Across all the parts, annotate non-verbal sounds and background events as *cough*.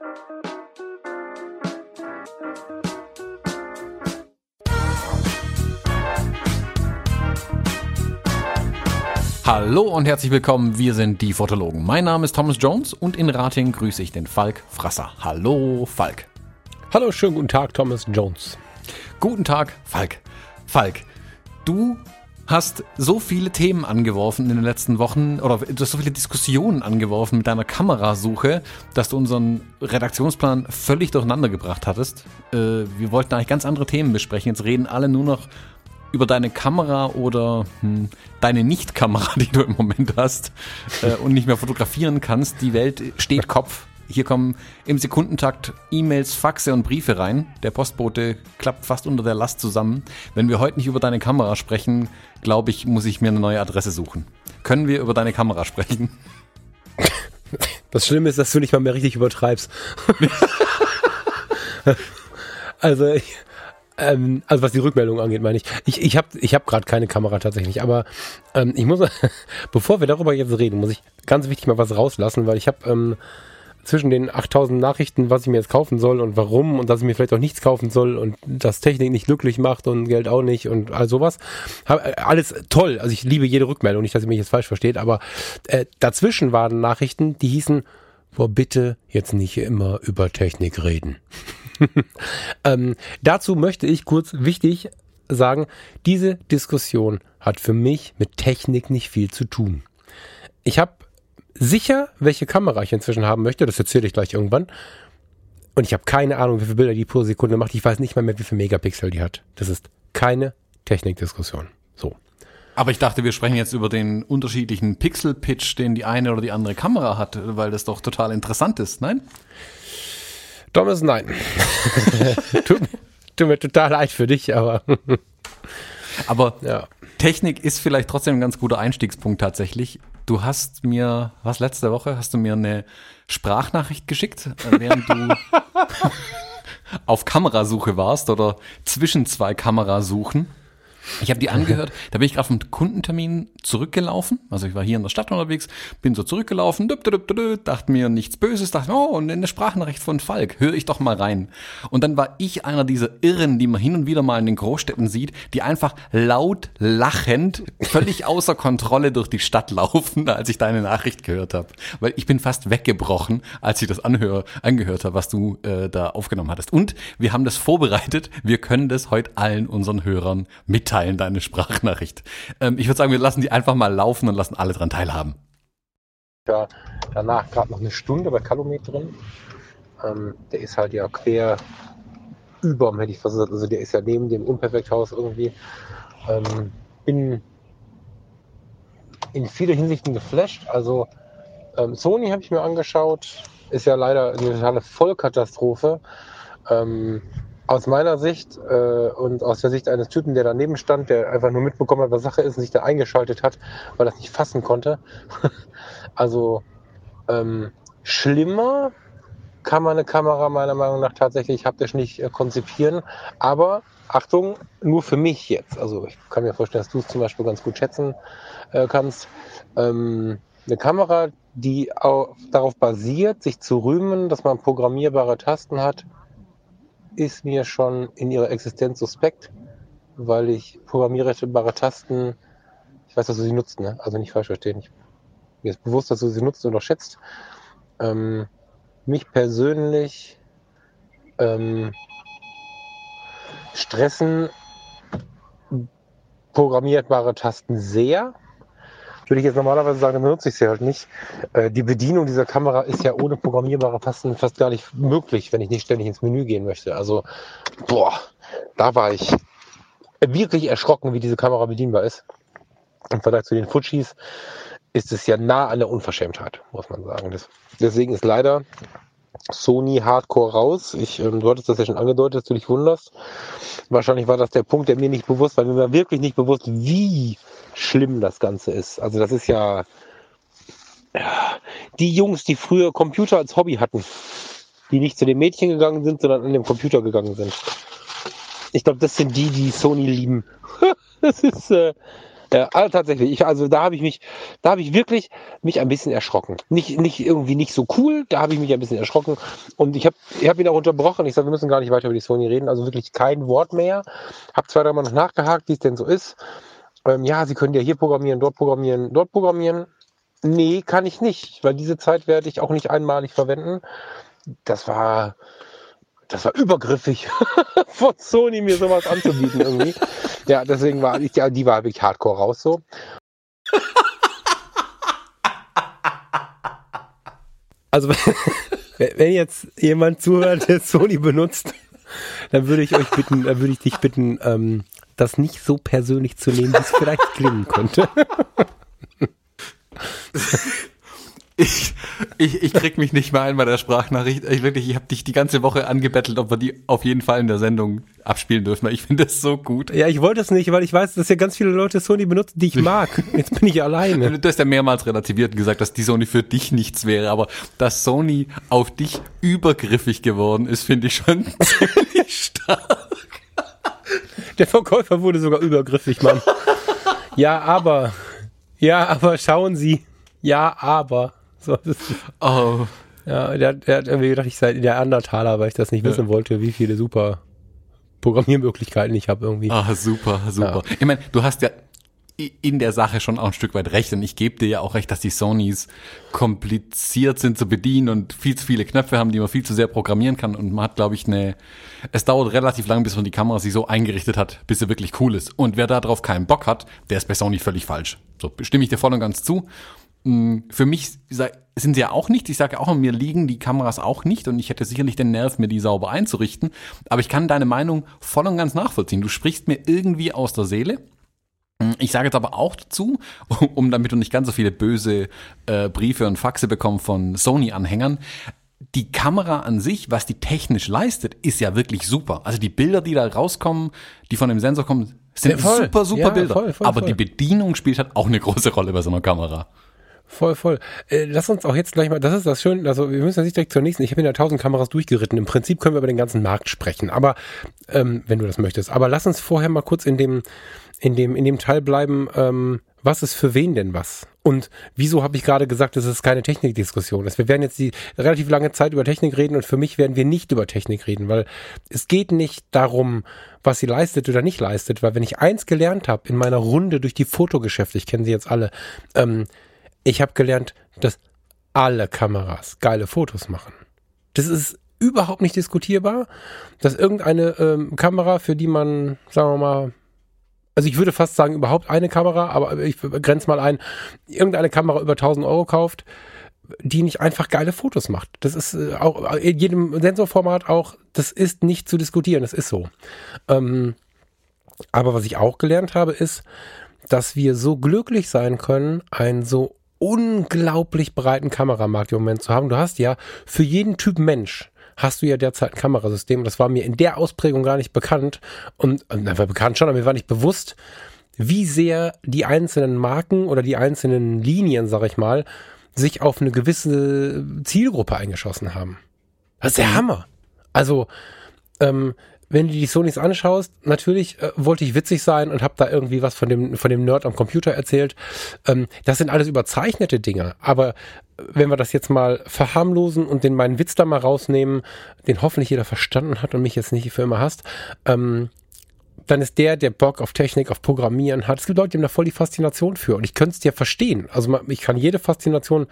Hallo und herzlich willkommen, wir sind die Fotologen. Mein Name ist Thomas Jones und in Rating grüße ich den Falk Frasser. Hallo Falk. Hallo, schönen guten Tag, Thomas Jones. Guten Tag, Falk. Falk, du hast so viele Themen angeworfen in den letzten Wochen oder du hast so viele Diskussionen angeworfen mit deiner Kamerasuche, dass du unseren Redaktionsplan völlig durcheinander gebracht hattest. Äh, wir wollten eigentlich ganz andere Themen besprechen. Jetzt reden alle nur noch über deine Kamera oder hm, deine Nicht-Kamera, *laughs* die du im Moment hast äh, und nicht mehr fotografieren kannst. Die Welt steht Kopf. Hier kommen im Sekundentakt E-Mails, Faxe und Briefe rein. Der Postbote klappt fast unter der Last zusammen. Wenn wir heute nicht über deine Kamera sprechen, glaube ich, muss ich mir eine neue Adresse suchen. Können wir über deine Kamera sprechen? *laughs* Das Schlimme ist, dass du nicht mal mehr richtig übertreibst. *laughs* also ich, ähm, also was die Rückmeldung angeht, meine ich. Ich, ich habe ich hab gerade keine Kamera tatsächlich, aber ähm, ich muss, *laughs* bevor wir darüber jetzt reden, muss ich ganz wichtig mal was rauslassen, weil ich habe ähm, zwischen den 8000 Nachrichten, was ich mir jetzt kaufen soll und warum und dass ich mir vielleicht auch nichts kaufen soll und dass Technik nicht glücklich macht und Geld auch nicht und all sowas. Äh, alles toll. Also ich liebe jede Rückmeldung, nicht, dass ihr mich jetzt falsch versteht, aber äh, dazwischen waren Nachrichten, die hießen, boah, bitte jetzt nicht immer über Technik reden. *laughs* ähm, dazu möchte ich kurz wichtig sagen, diese Diskussion hat für mich mit Technik nicht viel zu tun. Ich habe sicher, welche Kamera ich inzwischen haben möchte, das erzähle ich gleich irgendwann. Und ich habe keine Ahnung, wie viele Bilder die pro Sekunde macht. Ich weiß nicht mal mehr, wie viele Megapixel die hat. Das ist keine Technikdiskussion. So. Aber ich dachte, wir sprechen jetzt über den unterschiedlichen Pixel-Pitch, den die eine oder die andere Kamera hat, weil das doch total interessant ist, nein? Thomas, nein. *laughs* tut, tut, mir total leid für dich, aber. aber ja. Technik ist vielleicht trotzdem ein ganz guter Einstiegspunkt tatsächlich. Du hast mir, was letzte Woche, hast du mir eine Sprachnachricht geschickt, äh, während du *laughs* auf Kamerasuche warst oder zwischen zwei Kamerasuchen. Ich habe die angehört, da bin ich gerade vom Kundentermin zurückgelaufen. Also ich war hier in der Stadt unterwegs, bin so zurückgelaufen, dachte mir nichts Böses, dachte, oh, und eine Sprachnachricht von Falk, höre ich doch mal rein. Und dann war ich einer dieser Irren, die man hin und wieder mal in den Großstädten sieht, die einfach laut lachend, völlig *laughs* außer Kontrolle durch die Stadt laufen, als ich deine Nachricht gehört habe. Weil ich bin fast weggebrochen, als ich das anhör, angehört habe, was du äh, da aufgenommen hattest. Und wir haben das vorbereitet, wir können das heute allen unseren Hörern mitteilen mitteilen, deine Sprachnachricht. Ähm, ich würde sagen, wir lassen die einfach mal laufen und lassen alle dran teilhaben. Ja, danach gerade noch eine Stunde bei Calumet drin. Ähm, der ist halt ja quer über, hätte ich versucht. Also der ist ja neben dem Unperfekthaus irgendwie. Ähm, bin in viele Hinsichten geflasht. Also ähm, Sony habe ich mir angeschaut. Ist ja leider eine totale Vollkatastrophe. Ähm, aus meiner Sicht äh, und aus der Sicht eines Typen, der daneben stand, der einfach nur mitbekommen hat, was Sache ist und sich da eingeschaltet hat, weil es nicht fassen konnte. *laughs* also ähm, schlimmer kann man eine Kamera meiner Meinung nach tatsächlich haptisch nicht äh, konzipieren. Aber Achtung, nur für mich jetzt. Also ich kann mir vorstellen, dass du es zum Beispiel ganz gut schätzen äh, kannst. Ähm, eine Kamera, die darauf basiert, sich zu rühmen, dass man programmierbare Tasten hat, ist mir schon in ihrer Existenz suspekt, weil ich programmierbare Tasten, ich weiß, dass du sie nutzt, ne? also nicht falsch verstehen. Ich, mir ist bewusst, dass du sie nutzt oder schätzt. Ähm, mich persönlich ähm, stressen programmierbare Tasten sehr würde ich jetzt normalerweise sagen, dann benutze ich sie halt nicht. Äh, die Bedienung dieser Kamera ist ja ohne programmierbare Tasten fast gar nicht möglich, wenn ich nicht ständig ins Menü gehen möchte. Also, boah, da war ich wirklich erschrocken, wie diese Kamera bedienbar ist. Im Vergleich zu den Fujis ist es ja nah an der Unverschämtheit, muss man sagen. Das, deswegen ist leider Sony Hardcore raus. Ich, ähm, du hattest das ja schon angedeutet, dass du dich wunderst. Wahrscheinlich war das der Punkt, der mir nicht bewusst war. Mir war wirklich nicht bewusst, wie schlimm das Ganze ist. Also das ist ja, ja die Jungs, die früher Computer als Hobby hatten, die nicht zu den Mädchen gegangen sind, sondern an den Computer gegangen sind. Ich glaube, das sind die, die Sony lieben. *laughs* das ist, äh, Ja, also tatsächlich. Ich, also da habe ich mich, da habe ich wirklich mich ein bisschen erschrocken. Nicht, nicht irgendwie nicht so cool, da habe ich mich ein bisschen erschrocken. Und ich habe ich hab ihn auch unterbrochen. Ich sage, wir müssen gar nicht weiter über die Sony reden. Also wirklich kein Wort mehr. Habe zwei, dreimal noch nachgehakt, wie es denn so ist. Ähm, ja, Sie können ja hier programmieren, dort programmieren, dort programmieren. Nee, kann ich nicht, weil diese Zeit werde ich auch nicht einmalig verwenden. Das war, das war übergriffig *laughs* von Sony, mir sowas anzubieten irgendwie. Ja, deswegen war ich, ja, die war wirklich hardcore raus so. Also, wenn jetzt jemand zuhört, der Sony benutzt, dann würde ich euch bitten, dann würde ich dich bitten, ähm, das nicht so persönlich zu nehmen, wie es vielleicht klingen könnte. *laughs* Ich, ich, ich krieg mich nicht mehr ein bei der Sprachnachricht. Ich wirklich, ich habe dich die ganze Woche angebettelt, ob wir die auf jeden Fall in der Sendung abspielen dürfen. Ich finde das so gut. Ja, ich wollte es nicht, weil ich weiß, dass ja ganz viele Leute Sony benutzen, die ich *laughs* mag. Jetzt bin ich alleine. Du hast ja mehrmals relativiert und gesagt, dass die Sony für dich nichts wäre, aber dass Sony auf dich übergriffig geworden ist, finde ich schon *laughs* ziemlich stark. Der Verkäufer wurde sogar übergriffig, Mann. Ja, aber. Ja, aber schauen Sie. Ja, aber. *laughs* So, oh. Ja, der, der hat irgendwie gedacht, ich sei der Andertaler, weil ich das nicht ja. wissen wollte, wie viele super Programmiermöglichkeiten ich habe irgendwie. Ah, super, super. Ja. Ich meine, du hast ja in der Sache schon auch ein Stück weit recht und ich gebe dir ja auch recht, dass die Sonys kompliziert sind zu bedienen und viel zu viele Knöpfe haben, die man viel zu sehr programmieren kann und man hat, glaube ich, eine, es dauert relativ lang, bis man die Kamera sich so eingerichtet hat, bis sie wirklich cool ist und wer darauf keinen Bock hat, der ist bei Sony völlig falsch. So stimme ich dir voll und ganz zu für mich sind sie ja auch nicht. Ich sage auch, mir liegen die Kameras auch nicht und ich hätte sicherlich den Nerv, mir die sauber einzurichten. Aber ich kann deine Meinung voll und ganz nachvollziehen. Du sprichst mir irgendwie aus der Seele. Mm, ich sage jetzt aber auch dazu, *laughs* um damit du nicht ganz so viele böse äh, Briefe und Faxe bekommst von Sony-Anhängern. Die Kamera an sich, was die technisch leistet, ist ja wirklich super. Also die Bilder, die da rauskommen, die von dem Sensor kommen, sind ja, super, super ja, Bilder. Voll, voll, aber voll. die Bedienung spielt halt auch eine große Rolle bei so einer Kamera. Voll, voll. Äh, lass uns auch jetzt gleich mal, das ist das Schöne, also wir müssen jetzt nicht direkt zur nächsten, ich habe ja tausend Kameras durchgeritten. Im Prinzip können wir über den ganzen Markt sprechen, aber ähm, wenn du das möchtest. Aber lass uns vorher mal kurz in dem, in dem, in dem Teil bleiben, ähm, was ist für wen denn was? Und wieso habe ich gerade gesagt, es ist keine Technikdiskussion ist? Wir werden jetzt die relativ lange Zeit über Technik reden und für mich werden wir nicht über Technik reden, weil es geht nicht darum, was sie leistet oder nicht leistet, weil wenn ich eins gelernt habe in meiner Runde durch die Fotogeschäfte, ich kenne sie jetzt alle, ähm, ich habe gelernt, dass alle Kameras geile Fotos machen. Das ist überhaupt nicht diskutierbar, dass irgendeine ähm, Kamera, für die man, sagen wir mal, also ich würde fast sagen, überhaupt eine Kamera, aber ich grenze mal ein, irgendeine Kamera über 1000 Euro kauft, die nicht einfach geile Fotos macht. Das ist äh, auch in jedem Sensorformat auch, das ist nicht zu diskutieren, das ist so. Ähm, aber was ich auch gelernt habe, ist, dass wir so glücklich sein können, ein so unglaublich breiten Kameramarkt im Moment zu haben. Du hast ja für jeden Typ Mensch hast du ja derzeit ein Kamerasystem. Das war mir in der Ausprägung gar nicht bekannt. Und, na, war bekannt schon, aber mir war nicht bewusst, wie sehr die einzelnen Marken oder die einzelnen Linien, sag ich mal, sich auf eine gewisse Zielgruppe eingeschossen haben. Das ist der Hammer. Also, ähm, wenn du die Sonys anschaust, natürlich äh, wollte ich witzig sein und habe da irgendwie was von dem von dem Nerd am Computer erzählt. Ähm, das sind alles überzeichnete Dinge, aber äh, wenn wir das jetzt mal verharmlosen und den meinen Witz da mal rausnehmen, den hoffentlich jeder verstanden hat und mich jetzt nicht für immer hasst, ähm, dann ist der, der Bock auf Technik, auf Programmieren hat. Es gibt Leute, die haben da voll die Faszination für. Und ich könnte es dir verstehen. Also ich kann jede Faszination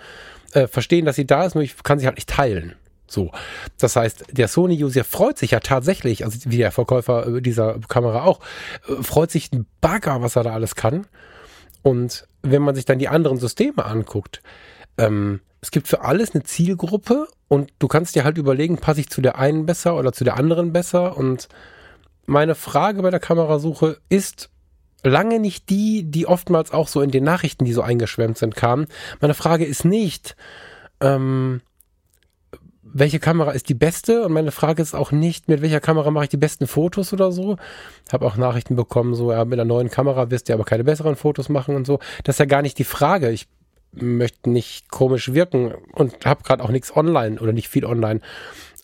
äh, verstehen, dass sie da ist, nur ich kann sie halt nicht teilen. So. Das heißt, der Sony-User freut sich ja tatsächlich, also wie der Verkäufer dieser Kamera auch, äh, freut sich ein Bagger, was er da alles kann. Und wenn man sich dann die anderen Systeme anguckt, ähm, es gibt für alles eine Zielgruppe und du kannst dir halt überlegen, passe ich zu der einen besser oder zu der anderen besser. Und meine Frage bei der Kamerasuche ist lange nicht die, die oftmals auch so in den Nachrichten, die so eingeschwemmt sind, kam. Meine Frage ist nicht, ähm, welche Kamera ist die beste? Und meine Frage ist auch nicht, mit welcher Kamera mache ich die besten Fotos oder so. Habe auch Nachrichten bekommen, so, ja, mit einer neuen Kamera wirst du aber keine besseren Fotos machen und so. Das ist ja gar nicht die Frage. Ich möchte nicht komisch wirken und habe gerade auch nichts online oder nicht viel online.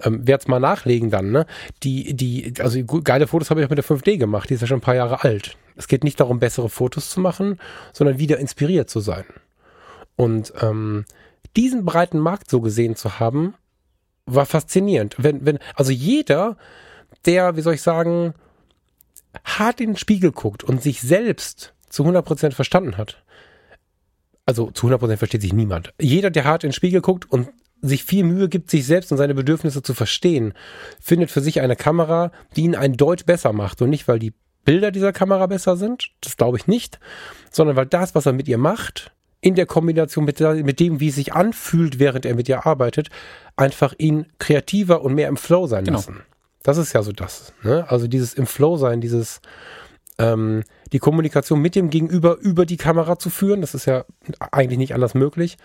ähm, werde es mal nachlegen dann, ne? Die, die, also geile Fotos habe ich auch mit der 5D gemacht, die ist ja schon ein paar Jahre alt. Es geht nicht darum, bessere Fotos zu machen, sondern wieder inspiriert zu sein. Und ähm, diesen breiten Markt so gesehen zu haben, war faszinierend. Wenn, wenn, also jeder, der, wie soll ich sagen, hart in den Spiegel guckt und sich selbst zu 100% verstanden hat. Also zu 100% versteht sich niemand. Jeder, der hart in den Spiegel guckt und sich viel Mühe gibt, sich selbst und seine Bedürfnisse zu verstehen, findet für sich eine Kamera, die ihn ein Deut besser macht. Und nicht, weil die Bilder dieser Kamera besser sind, das glaube ich nicht, sondern weil das, was er mit ihr macht, in der Kombination mit, mit dem, wie es sich anfühlt, während er mit ihr arbeitet, einfach ihn kreativer und mehr im Flow sein genau. lassen. Das ist ja so das. Ne? Also dieses im Flow sein, dieses ähm, die Kommunikation mit dem Gegenüber über die Kamera zu führen, das ist ja eigentlich nicht anders möglich.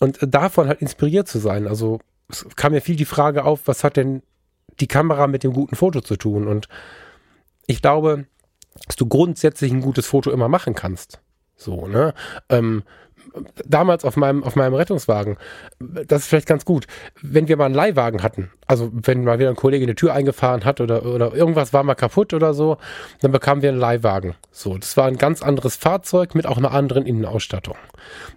Und davon halt inspiriert zu sein. Also es kam mir viel die Frage auf, was hat denn die Kamera mit dem guten Foto zu tun? Und ich glaube, dass du grundsätzlich ein gutes Foto immer machen kannst. So, ne? Ähm, damals auf meinem, auf meinem Rettungswagen, das ist vielleicht ganz gut, wenn wir mal einen Leihwagen hatten, also wenn mal wieder ein Kollege eine Tür eingefahren hat oder, oder irgendwas war mal kaputt oder so, dann bekamen wir einen Leihwagen. So, das war ein ganz anderes Fahrzeug mit auch einer anderen Innenausstattung.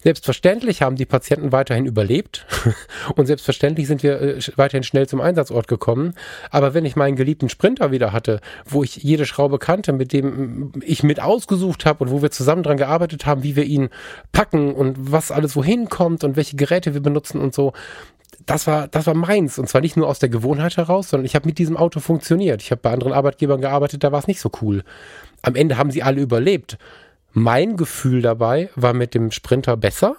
Selbstverständlich haben die Patienten weiterhin überlebt *laughs* und selbstverständlich sind wir äh, weiterhin schnell zum Einsatzort gekommen. Aber wenn ich meinen geliebten Sprinter wieder hatte, wo ich jede Schraube kannte, mit dem ich mit ausgesucht habe und wo wir zusammen dran gearbeitet haben, wie wir ihn packen und was alles wohin kommt und welche Geräte wir benutzen und so, das war, das war meins. Und zwar nicht nur aus der Gewohnheit heraus, sondern ich habe mit diesem Auto funktioniert. Ich habe bei anderen Arbeitgebern gearbeitet, da war es nicht so cool. Am Ende haben sie alle überlebt. Mein Gefühl dabei war mit dem Sprinter besser.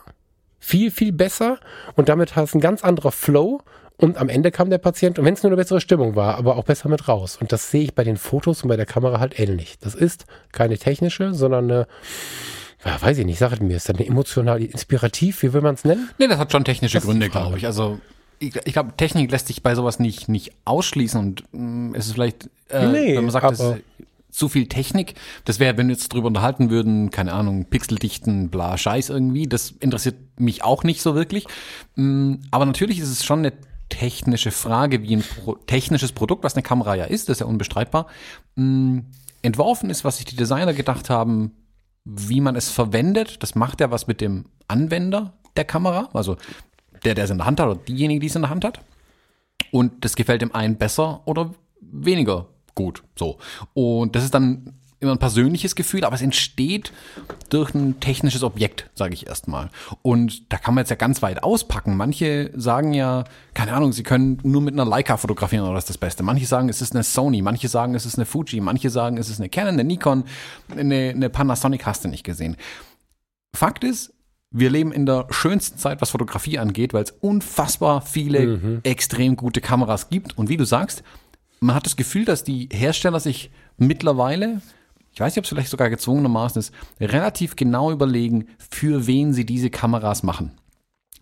Viel, viel besser. Und damit es ein ganz anderer Flow. Und am Ende kam der Patient, und wenn es nur eine bessere Stimmung war, aber auch besser mit raus. Und das sehe ich bei den Fotos und bei der Kamera halt ähnlich. Das ist keine technische, sondern eine, ja, weiß ich nicht, sagt mir, ist das eine emotional inspirativ, wie will man es nennen? Nee, das hat schon technische das Gründe, glaube ich. Also ich, ich glaube, Technik lässt sich bei sowas nicht, nicht ausschließen und mh, mm, es ist vielleicht, äh, nee, wenn man sagt, es ist zu viel Technik, das wäre, wenn wir jetzt drüber unterhalten würden, keine Ahnung, Pixeldichten, bla, Scheiß irgendwie, das interessiert mich auch nicht so wirklich. Mh, mm, aber natürlich ist es schon eine technische Frage, wie ein Pro technisches Produkt, was eine Kamera ja ist, das ist ja unbestreitbar, mh, mm, entworfen ist, was sich die Designer gedacht haben, wie man es verwendet. Das macht ja was mit dem Anwender der Kamera, also der, der es in der Hand hat oder diejenige, die es in der Hand hat. Und das gefällt dem einen besser oder weniger gut. So. Und das ist dann immer ein persönliches Gefühl, aber es entsteht durch ein technisches Objekt, sage ich erstmal. Und da kann man jetzt ja ganz weit auspacken. Manche sagen ja, keine Ahnung, sie können nur mit einer Leica fotografieren oder das ist das Beste. Manche sagen, es ist eine Sony, manche sagen, es ist eine Fuji, manche sagen, es ist eine Canon, eine Nikon, eine, eine Panasonic hast du nicht gesehen. Fakt ist, wir leben in der schönsten Zeit, was Fotografie angeht, weil es unfassbar viele mhm. extrem gute Kameras gibt. Und wie du sagst, man hat das Gefühl, dass die Hersteller sich mittlerweile ich weiß nicht, ob es vielleicht sogar gezwungenermaßen ist, relativ genau überlegen, für wen sie diese Kameras machen.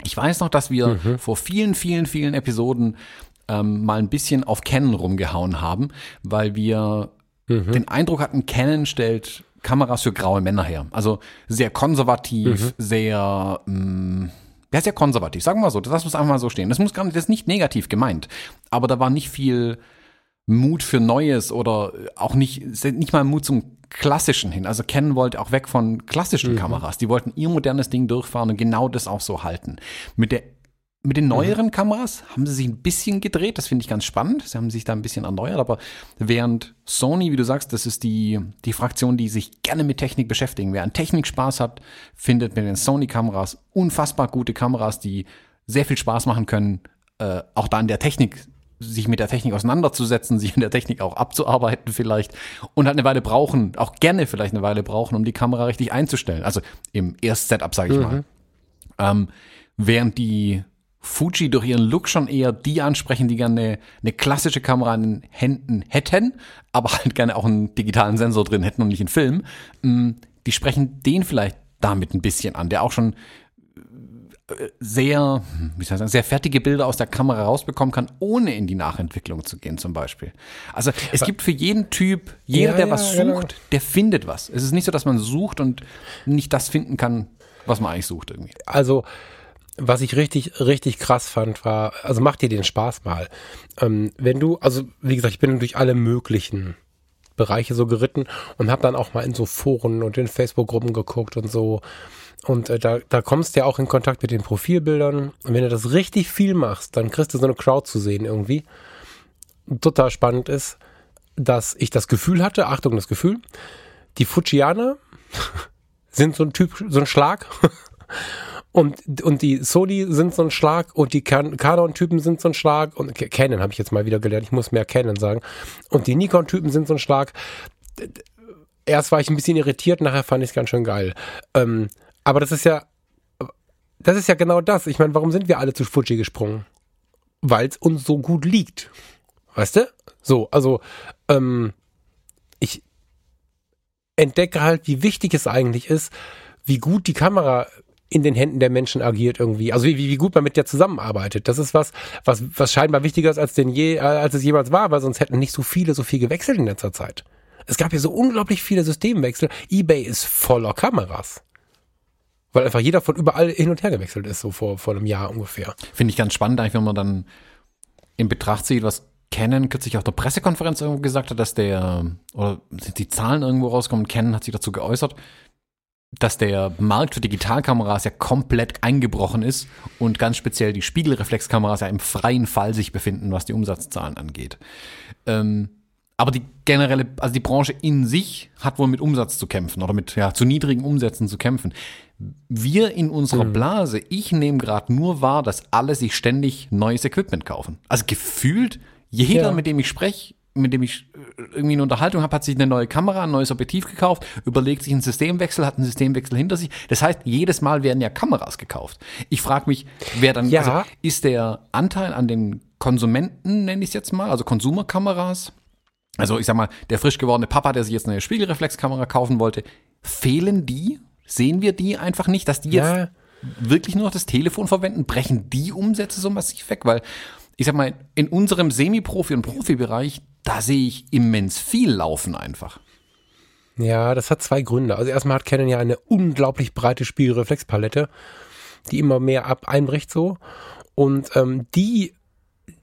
Ich weiß noch, dass wir mhm. vor vielen, vielen, vielen Episoden ähm, mal ein bisschen auf Canon rumgehauen haben, weil wir mhm. den Eindruck hatten, Canon stellt Kameras für graue Männer her. Also sehr konservativ, mhm. sehr, mh, mm, ja, sehr konservativ, sagen wir mal so. Das muss einfach mal so stehen. Das muss gar nicht, das ist nicht negativ gemeint. Aber da war nicht viel Mut für Neues oder auch nicht, nicht mal Mut zum klassischen hin. Also Canon wollte auch weg von klassischen mhm. Kameras. Die wollten ihr modernes Ding durchfahren und genau das auch so halten. Mit der mit den neueren mhm. Kameras haben sie sich ein bisschen gedreht, das finde ich ganz spannend. Sie haben sich da ein bisschen erneuert, aber während Sony, wie du sagst, das ist die, die Fraktion, die sich gerne mit Technik beschäftigen. Wer an Technik Spaß hat, findet mit den Sony-Kameras unfassbar gute Kameras, die sehr viel Spaß machen können, äh, auch da in der Technik sich mit der Technik auseinanderzusetzen, sich in der Technik auch abzuarbeiten vielleicht und halt eine Weile brauchen, auch gerne vielleicht eine Weile brauchen, um die Kamera richtig einzustellen. Also im Erst-Setup, sage ich mhm. mal. Ähm, während die Fuji durch ihren Look schon eher die ansprechen, die gerne eine, eine klassische Kamera in den Händen hätten, aber halt gerne auch einen digitalen Sensor drin hätten und nicht einen Film. Mm, die sprechen den vielleicht damit ein bisschen an, der auch schon sehr, wie soll ich sagen, sehr fertige Bilder aus der Kamera rausbekommen kann, ohne in die Nachentwicklung zu gehen, zum Beispiel. Also es gibt für jeden Typ, jeder, ja, der was ja, sucht, genau. der findet was. Es ist nicht so, dass man sucht und nicht das finden kann, was man eigentlich sucht irgendwie. Also was ich richtig, richtig krass fand, war, also mach dir den Spaß mal. Ähm, wenn du, also wie gesagt, ich bin durch alle möglichen Bereiche so geritten und habe dann auch mal in so Foren und in Facebook-Gruppen geguckt und so. Und äh, da, da kommst du ja auch in Kontakt mit den Profilbildern. Und wenn du das richtig viel machst, dann kriegst du so eine Crowd zu sehen irgendwie. Total spannend ist, dass ich das Gefühl hatte, Achtung, das Gefühl, die Fujianer *laughs* sind so ein Typ, so ein Schlag. *laughs* Und, und die Sony sind so ein Schlag und die Canon-Typen sind so ein Schlag und Canon habe ich jetzt mal wieder gelernt, ich muss mehr Canon sagen. Und die Nikon-Typen sind so ein Schlag. Erst war ich ein bisschen irritiert, nachher fand ich es ganz schön geil. Ähm, aber das ist ja, das ist ja genau das. Ich meine, warum sind wir alle zu Fuji gesprungen? Weil es uns so gut liegt. Weißt du? So, also, ähm, ich entdecke halt, wie wichtig es eigentlich ist, wie gut die Kamera in den Händen der Menschen agiert irgendwie. Also wie, wie gut man mit der zusammenarbeitet. Das ist was, was, was scheinbar wichtiger ist als denn je, als es jemals war, weil sonst hätten nicht so viele so viel gewechselt in letzter Zeit. Es gab ja so unglaublich viele Systemwechsel. eBay ist voller Kameras. Weil einfach jeder von überall hin und her gewechselt ist, so vor, vor einem Jahr ungefähr. Finde ich ganz spannend, eigentlich, wenn man dann in Betracht zieht, was Canon kürzlich auf der Pressekonferenz irgendwo gesagt hat, dass der, oder sind die Zahlen irgendwo rauskommen, Canon hat sich dazu geäußert, dass der Markt für Digitalkameras ja komplett eingebrochen ist und ganz speziell die Spiegelreflexkameras ja im freien Fall sich befinden, was die Umsatzzahlen angeht. Ähm, aber die generelle, also die Branche in sich hat wohl mit Umsatz zu kämpfen oder mit ja, zu niedrigen Umsätzen zu kämpfen. Wir in unserer mhm. Blase, ich nehme gerade nur wahr, dass alle sich ständig neues Equipment kaufen. Also gefühlt, jeder, ja. mit dem ich spreche, mit dem ich äh, irgendwie eine Unterhaltung habe, hat sich eine neue Kamera, ein neues Objektiv gekauft, überlegt sich einen Systemwechsel, hat einen Systemwechsel hinter sich. Das heißt, jedes Mal werden ja Kameras gekauft. Ich frage mich, wer dann, ja. also ist der Anteil an den Konsumenten, nenne ich es jetzt mal, also Konsumerkameras, also ich sag mal, der frisch gewordene Papa, der sich jetzt eine Spiegelreflexkamera kaufen wollte, fehlen die? Sehen wir die einfach nicht, dass die jetzt ja. wirklich nur noch das Telefon verwenden? Brechen die Umsätze so massiv weg? Weil ich sag mal, in unserem Semi-Profi- und Profibereich, da sehe ich immens viel laufen einfach. Ja, das hat zwei Gründe. Also erstmal hat Canon ja eine unglaublich breite Spiegelreflexpalette, die immer mehr ab einbricht so. Und ähm, die,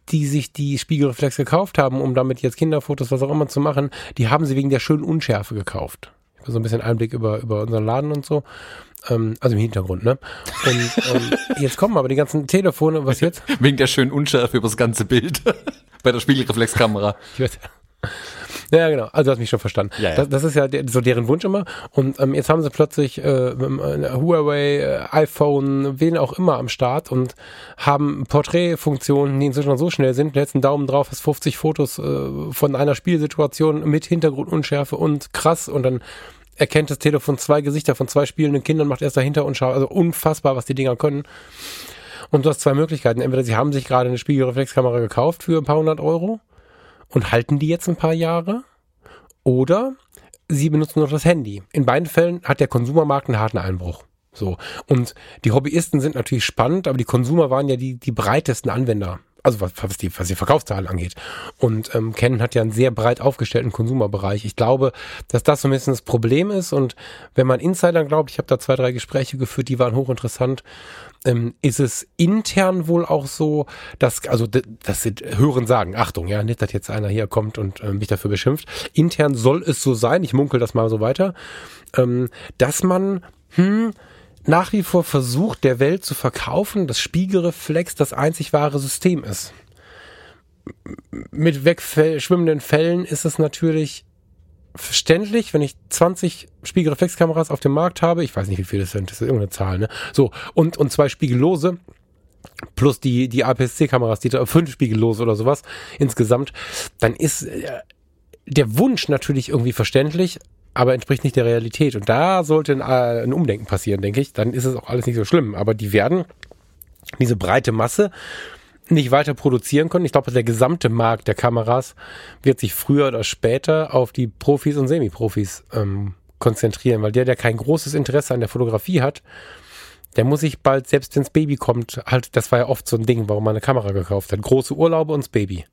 die sich die Spiegelreflex gekauft haben, um damit jetzt Kinderfotos, was auch immer zu machen, die haben sie wegen der schönen Unschärfe gekauft. Ich habe so ein bisschen Einblick über, über unseren Laden und so. Ähm, also im Hintergrund, ne? Und ähm, *laughs* jetzt kommen aber die ganzen Telefone, was jetzt? Wegen der schönen Unschärfe über das ganze Bild. *laughs* Bei der Spiegelreflexkamera. Ich weiß, ja, genau. Also du hast mich schon verstanden. Ja, ja. Das, das, ist ja der, so deren Wunsch immer. Und ähm, jetzt haben sie plötzlich äh, äh, Huawei, äh, iPhone, wen auch immer am Start und haben Porträtfunktionen, die inzwischen so schnell sind. Letzten Daumen drauf, hast 50 Fotos äh, von einer Spielsituation mit Hintergrundunschärfe und krass. Und dann erkennt das Telefon zwei Gesichter von zwei spielenden Kindern, macht erst dahinter und schaut, also unfassbar, was die Dinger können. Und du hast zwei Möglichkeiten. Entweder sie haben sich gerade eine Spiegelreflexkamera gekauft für ein paar hundert Euro und halten die jetzt ein paar Jahre. Oder sie benutzen noch das Handy. In beiden Fällen hat der Konsumermarkt einen harten Einbruch. So. Und die Hobbyisten sind natürlich spannend, aber die Konsumer waren ja die, die breitesten Anwender also was, was, die, was die Verkaufszahlen angeht. Und ähm, Canon hat ja einen sehr breit aufgestellten Konsumerbereich. Ich glaube, dass das so ein bisschen das Problem ist. Und wenn man Insidern glaubt, ich habe da zwei, drei Gespräche geführt, die waren hochinteressant, ähm, ist es intern wohl auch so, dass, also das sind Hören sagen, Achtung, ja, nicht, dass jetzt einer hier kommt und äh, mich dafür beschimpft. Intern soll es so sein, ich munkel das mal so weiter, ähm, dass man, hm, nach wie vor versucht, der Welt zu verkaufen, dass Spiegelreflex das einzig wahre System ist. Mit wegschwimmenden Fällen ist es natürlich verständlich, wenn ich 20 Spiegelreflexkameras auf dem Markt habe, ich weiß nicht, wie viele das sind, das ist irgendeine Zahl, ne? So, und, und zwei Spiegellose, plus die, die APS-C-Kameras, die fünf Spiegellose oder sowas insgesamt, dann ist äh, der Wunsch natürlich irgendwie verständlich, aber entspricht nicht der Realität. Und da sollte ein, äh, ein Umdenken passieren, denke ich. Dann ist es auch alles nicht so schlimm. Aber die werden diese breite Masse nicht weiter produzieren können. Ich glaube, der gesamte Markt der Kameras wird sich früher oder später auf die Profis und Semi-Profis ähm, konzentrieren, weil der, der kein großes Interesse an der Fotografie hat, der muss sich bald, selbst wenns Baby kommt, halt, das war ja oft so ein Ding, warum man eine Kamera gekauft hat. Große Urlaube und das Baby.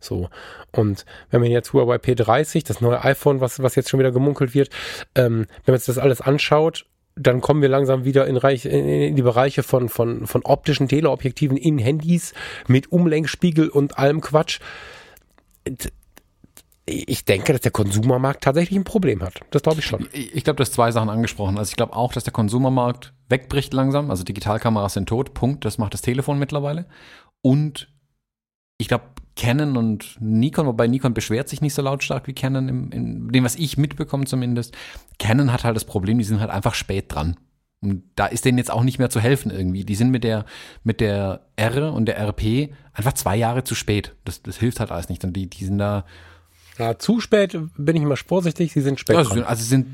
So. Und wenn man jetzt Huawei P30, das neue iPhone, was, was jetzt schon wieder gemunkelt wird, ähm, wenn man sich das alles anschaut, dann kommen wir langsam wieder in, Reich, in die Bereiche von, von, von optischen Teleobjektiven in Handys mit Umlenkspiegel und allem Quatsch. Ich denke, dass der Konsumermarkt tatsächlich ein Problem hat. Das glaube ich schon. Ich, ich glaube, du hast zwei Sachen angesprochen. Also ich glaube auch, dass der Konsumermarkt wegbricht langsam. Also Digitalkameras sind tot. Punkt. Das macht das Telefon mittlerweile. Und ich glaube, Canon und Nikon, wobei Nikon beschwert sich nicht so lautstark wie Canon, im, in dem, was ich mitbekomme zumindest. Canon hat halt das Problem, die sind halt einfach spät dran. Und da ist denen jetzt auch nicht mehr zu helfen irgendwie. Die sind mit der, mit der R und der RP einfach zwei Jahre zu spät. Das, das hilft halt alles nicht. Und die, die sind da. Ja, zu spät bin ich immer vorsichtig, sie sind spät. Also, dran. also sind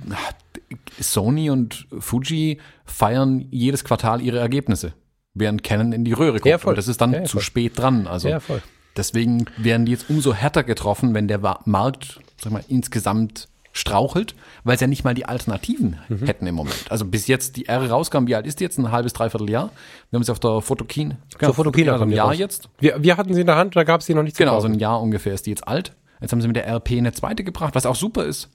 Sony und Fuji feiern jedes Quartal ihre Ergebnisse, während Canon in die Röhre kommt. Ja, voll. Und das ist dann ja, zu voll. spät dran. Also ja, voll. Deswegen werden die jetzt umso härter getroffen, wenn der Markt sag mal, insgesamt strauchelt, weil sie ja nicht mal die Alternativen mhm. hätten im Moment. Also bis jetzt die R rauskam, wie alt ist die jetzt? Ein halbes, dreiviertel Jahr. Wir haben sie auf der Fotokin. Genau, Zur Fotokin also ein Jahr raus. jetzt. Wir, wir hatten sie in der Hand, da gab es sie noch nicht Genau, so ein Jahr ungefähr ist die jetzt alt. Jetzt haben sie mit der RP eine zweite gebracht, was auch super ist.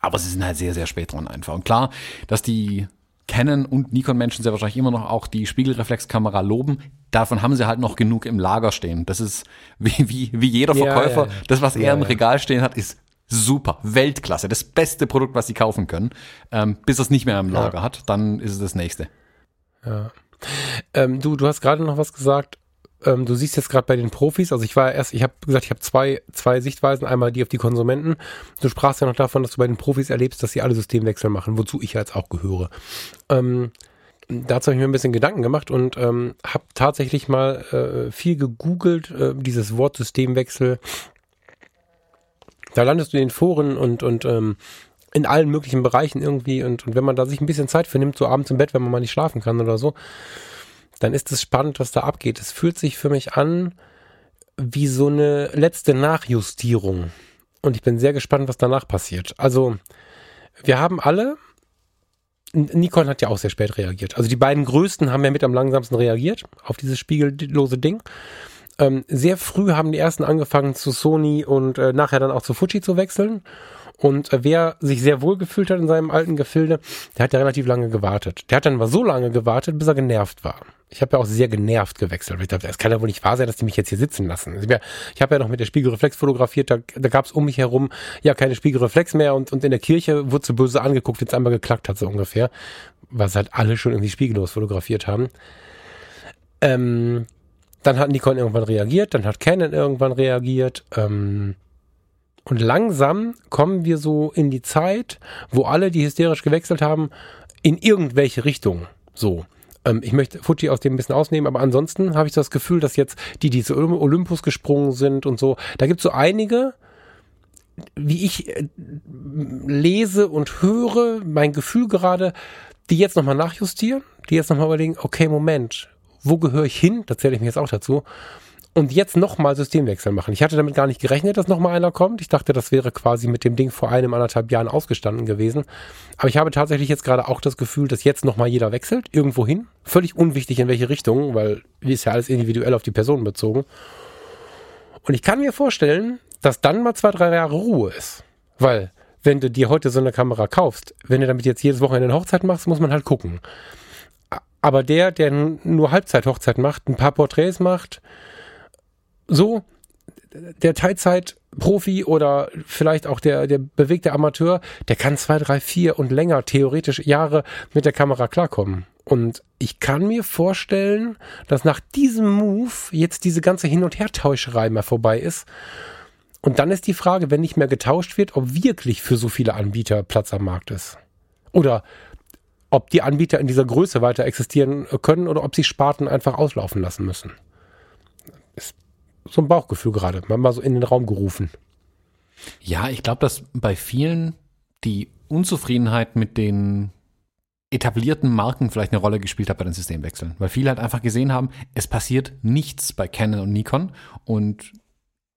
Aber sie sind halt sehr, sehr spät dran einfach. Und klar, dass die Canon und Nikon-Menschen sehr wahrscheinlich immer noch auch die Spiegelreflexkamera loben. Davon haben sie halt noch genug im Lager stehen. Das ist wie, wie, wie jeder Verkäufer. Ja, ja, ja. Das, was er im Regal stehen hat, ist super, Weltklasse, das beste Produkt, was sie kaufen können. Ähm, bis es nicht mehr im Lager hat, dann ist es das nächste. Ja. Ähm, du, du hast gerade noch was gesagt ähm, du siehst jetzt gerade bei den Profis, also ich war erst, ich habe gesagt, ich habe zwei, zwei Sichtweisen, einmal die auf die Konsumenten. Du sprachst ja noch davon, dass du bei den Profis erlebst, dass sie alle Systemwechsel machen, wozu ich jetzt auch gehöre. Ähm, dazu habe ich mir ein bisschen Gedanken gemacht und ähm, habe tatsächlich mal äh, viel gegoogelt, äh, dieses Wort Systemwechsel. Da landest du in den Foren und, und ähm, in allen möglichen Bereichen irgendwie und, und wenn man da sich ein bisschen Zeit für nimmt, so abends im Bett, wenn man mal nicht schlafen kann oder so, dann ist es spannend, was da abgeht. Es fühlt sich für mich an wie so eine letzte Nachjustierung. Und ich bin sehr gespannt, was danach passiert. Also, wir haben alle, Nikon hat ja auch sehr spät reagiert. Also die beiden größten haben ja mit am langsamsten reagiert auf dieses spiegellose Ding. Ähm, sehr früh haben die ersten angefangen zu Sony und äh, nachher dann auch zu Fuji zu wechseln. Und äh, wer sich sehr wohl gefühlt hat in seinem alten Gefilde, der hat ja relativ lange gewartet. Der hat dann mal so lange gewartet, bis er genervt war. Ich habe ja auch sehr genervt gewechselt. Ich dachte, es kann ja wohl nicht wahr sein, dass die mich jetzt hier sitzen lassen. Ich habe ja noch mit der Spiegelreflex fotografiert, da, da gab es um mich herum ja keine Spiegelreflex mehr und, und in der Kirche wurde so böse angeguckt, wenn es einmal geklackt hat, so ungefähr. Was halt alle schon irgendwie spiegellos fotografiert haben. Ähm, dann hat Nikon irgendwann reagiert, dann hat Canon irgendwann reagiert. Ähm, und langsam kommen wir so in die Zeit, wo alle, die hysterisch gewechselt haben, in irgendwelche Richtungen. So. Ähm, ich möchte Fuji aus dem ein bisschen ausnehmen, aber ansonsten habe ich das Gefühl, dass jetzt die, die zu Olympus gesprungen sind und so, da gibt es so einige, wie ich äh, lese und höre, mein Gefühl gerade, die jetzt nochmal nachjustieren, die jetzt nochmal überlegen, okay, Moment, wo gehöre ich hin? Da zähle ich mir jetzt auch dazu und jetzt nochmal Systemwechsel machen. Ich hatte damit gar nicht gerechnet, dass nochmal einer kommt. Ich dachte, das wäre quasi mit dem Ding vor einem, anderthalb Jahren ausgestanden gewesen. Aber ich habe tatsächlich jetzt gerade auch das Gefühl, dass jetzt nochmal jeder wechselt, irgendwo hin. Völlig unwichtig in welche Richtung, weil ist ja alles individuell auf die Person bezogen. Und ich kann mir vorstellen, dass dann mal zwei, drei Jahre Ruhe ist. Weil, wenn du dir heute so eine Kamera kaufst, wenn du damit jetzt jedes Wochenende eine Hochzeit machst, muss man halt gucken. Aber der, der nur Halbzeit-Hochzeit macht, ein paar Porträts macht, so, der Teilzeit-Profi oder vielleicht auch der, der bewegte Amateur, der kann zwei, drei, vier und länger theoretisch Jahre mit der Kamera klarkommen. Und ich kann mir vorstellen, dass nach diesem Move jetzt diese ganze Hin- und Hertäuscherei mal vorbei ist. Und dann ist die Frage, wenn nicht mehr getauscht wird, ob wirklich für so viele Anbieter Platz am Markt ist. Oder ob die Anbieter in dieser Größe weiter existieren können oder ob sie Sparten einfach auslaufen lassen müssen so ein Bauchgefühl gerade, mal so in den Raum gerufen. Ja, ich glaube, dass bei vielen die Unzufriedenheit mit den etablierten Marken vielleicht eine Rolle gespielt hat bei den Systemwechseln, weil viele halt einfach gesehen haben, es passiert nichts bei Canon und Nikon und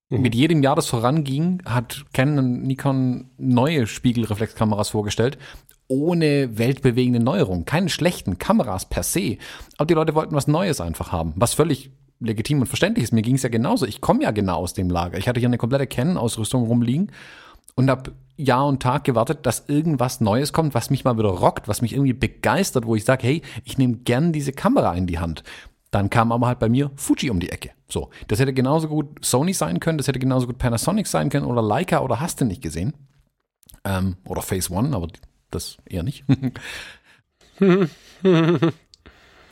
mhm. mit jedem Jahr, das voranging, hat Canon und Nikon neue Spiegelreflexkameras vorgestellt, ohne weltbewegende Neuerungen, keine schlechten Kameras per se, aber die Leute wollten was Neues einfach haben, was völlig legitim und verständlich ist. Mir ging es ja genauso. Ich komme ja genau aus dem Lager. Ich hatte hier eine komplette Canon-Ausrüstung rumliegen und habe Jahr und Tag gewartet, dass irgendwas Neues kommt, was mich mal wieder rockt, was mich irgendwie begeistert, wo ich sage, hey, ich nehme gern diese Kamera in die Hand. Dann kam aber halt bei mir Fuji um die Ecke. So, das hätte genauso gut Sony sein können, das hätte genauso gut Panasonic sein können oder Leica oder hast du nicht gesehen. Ähm, oder Phase One, aber das eher nicht. *laughs* und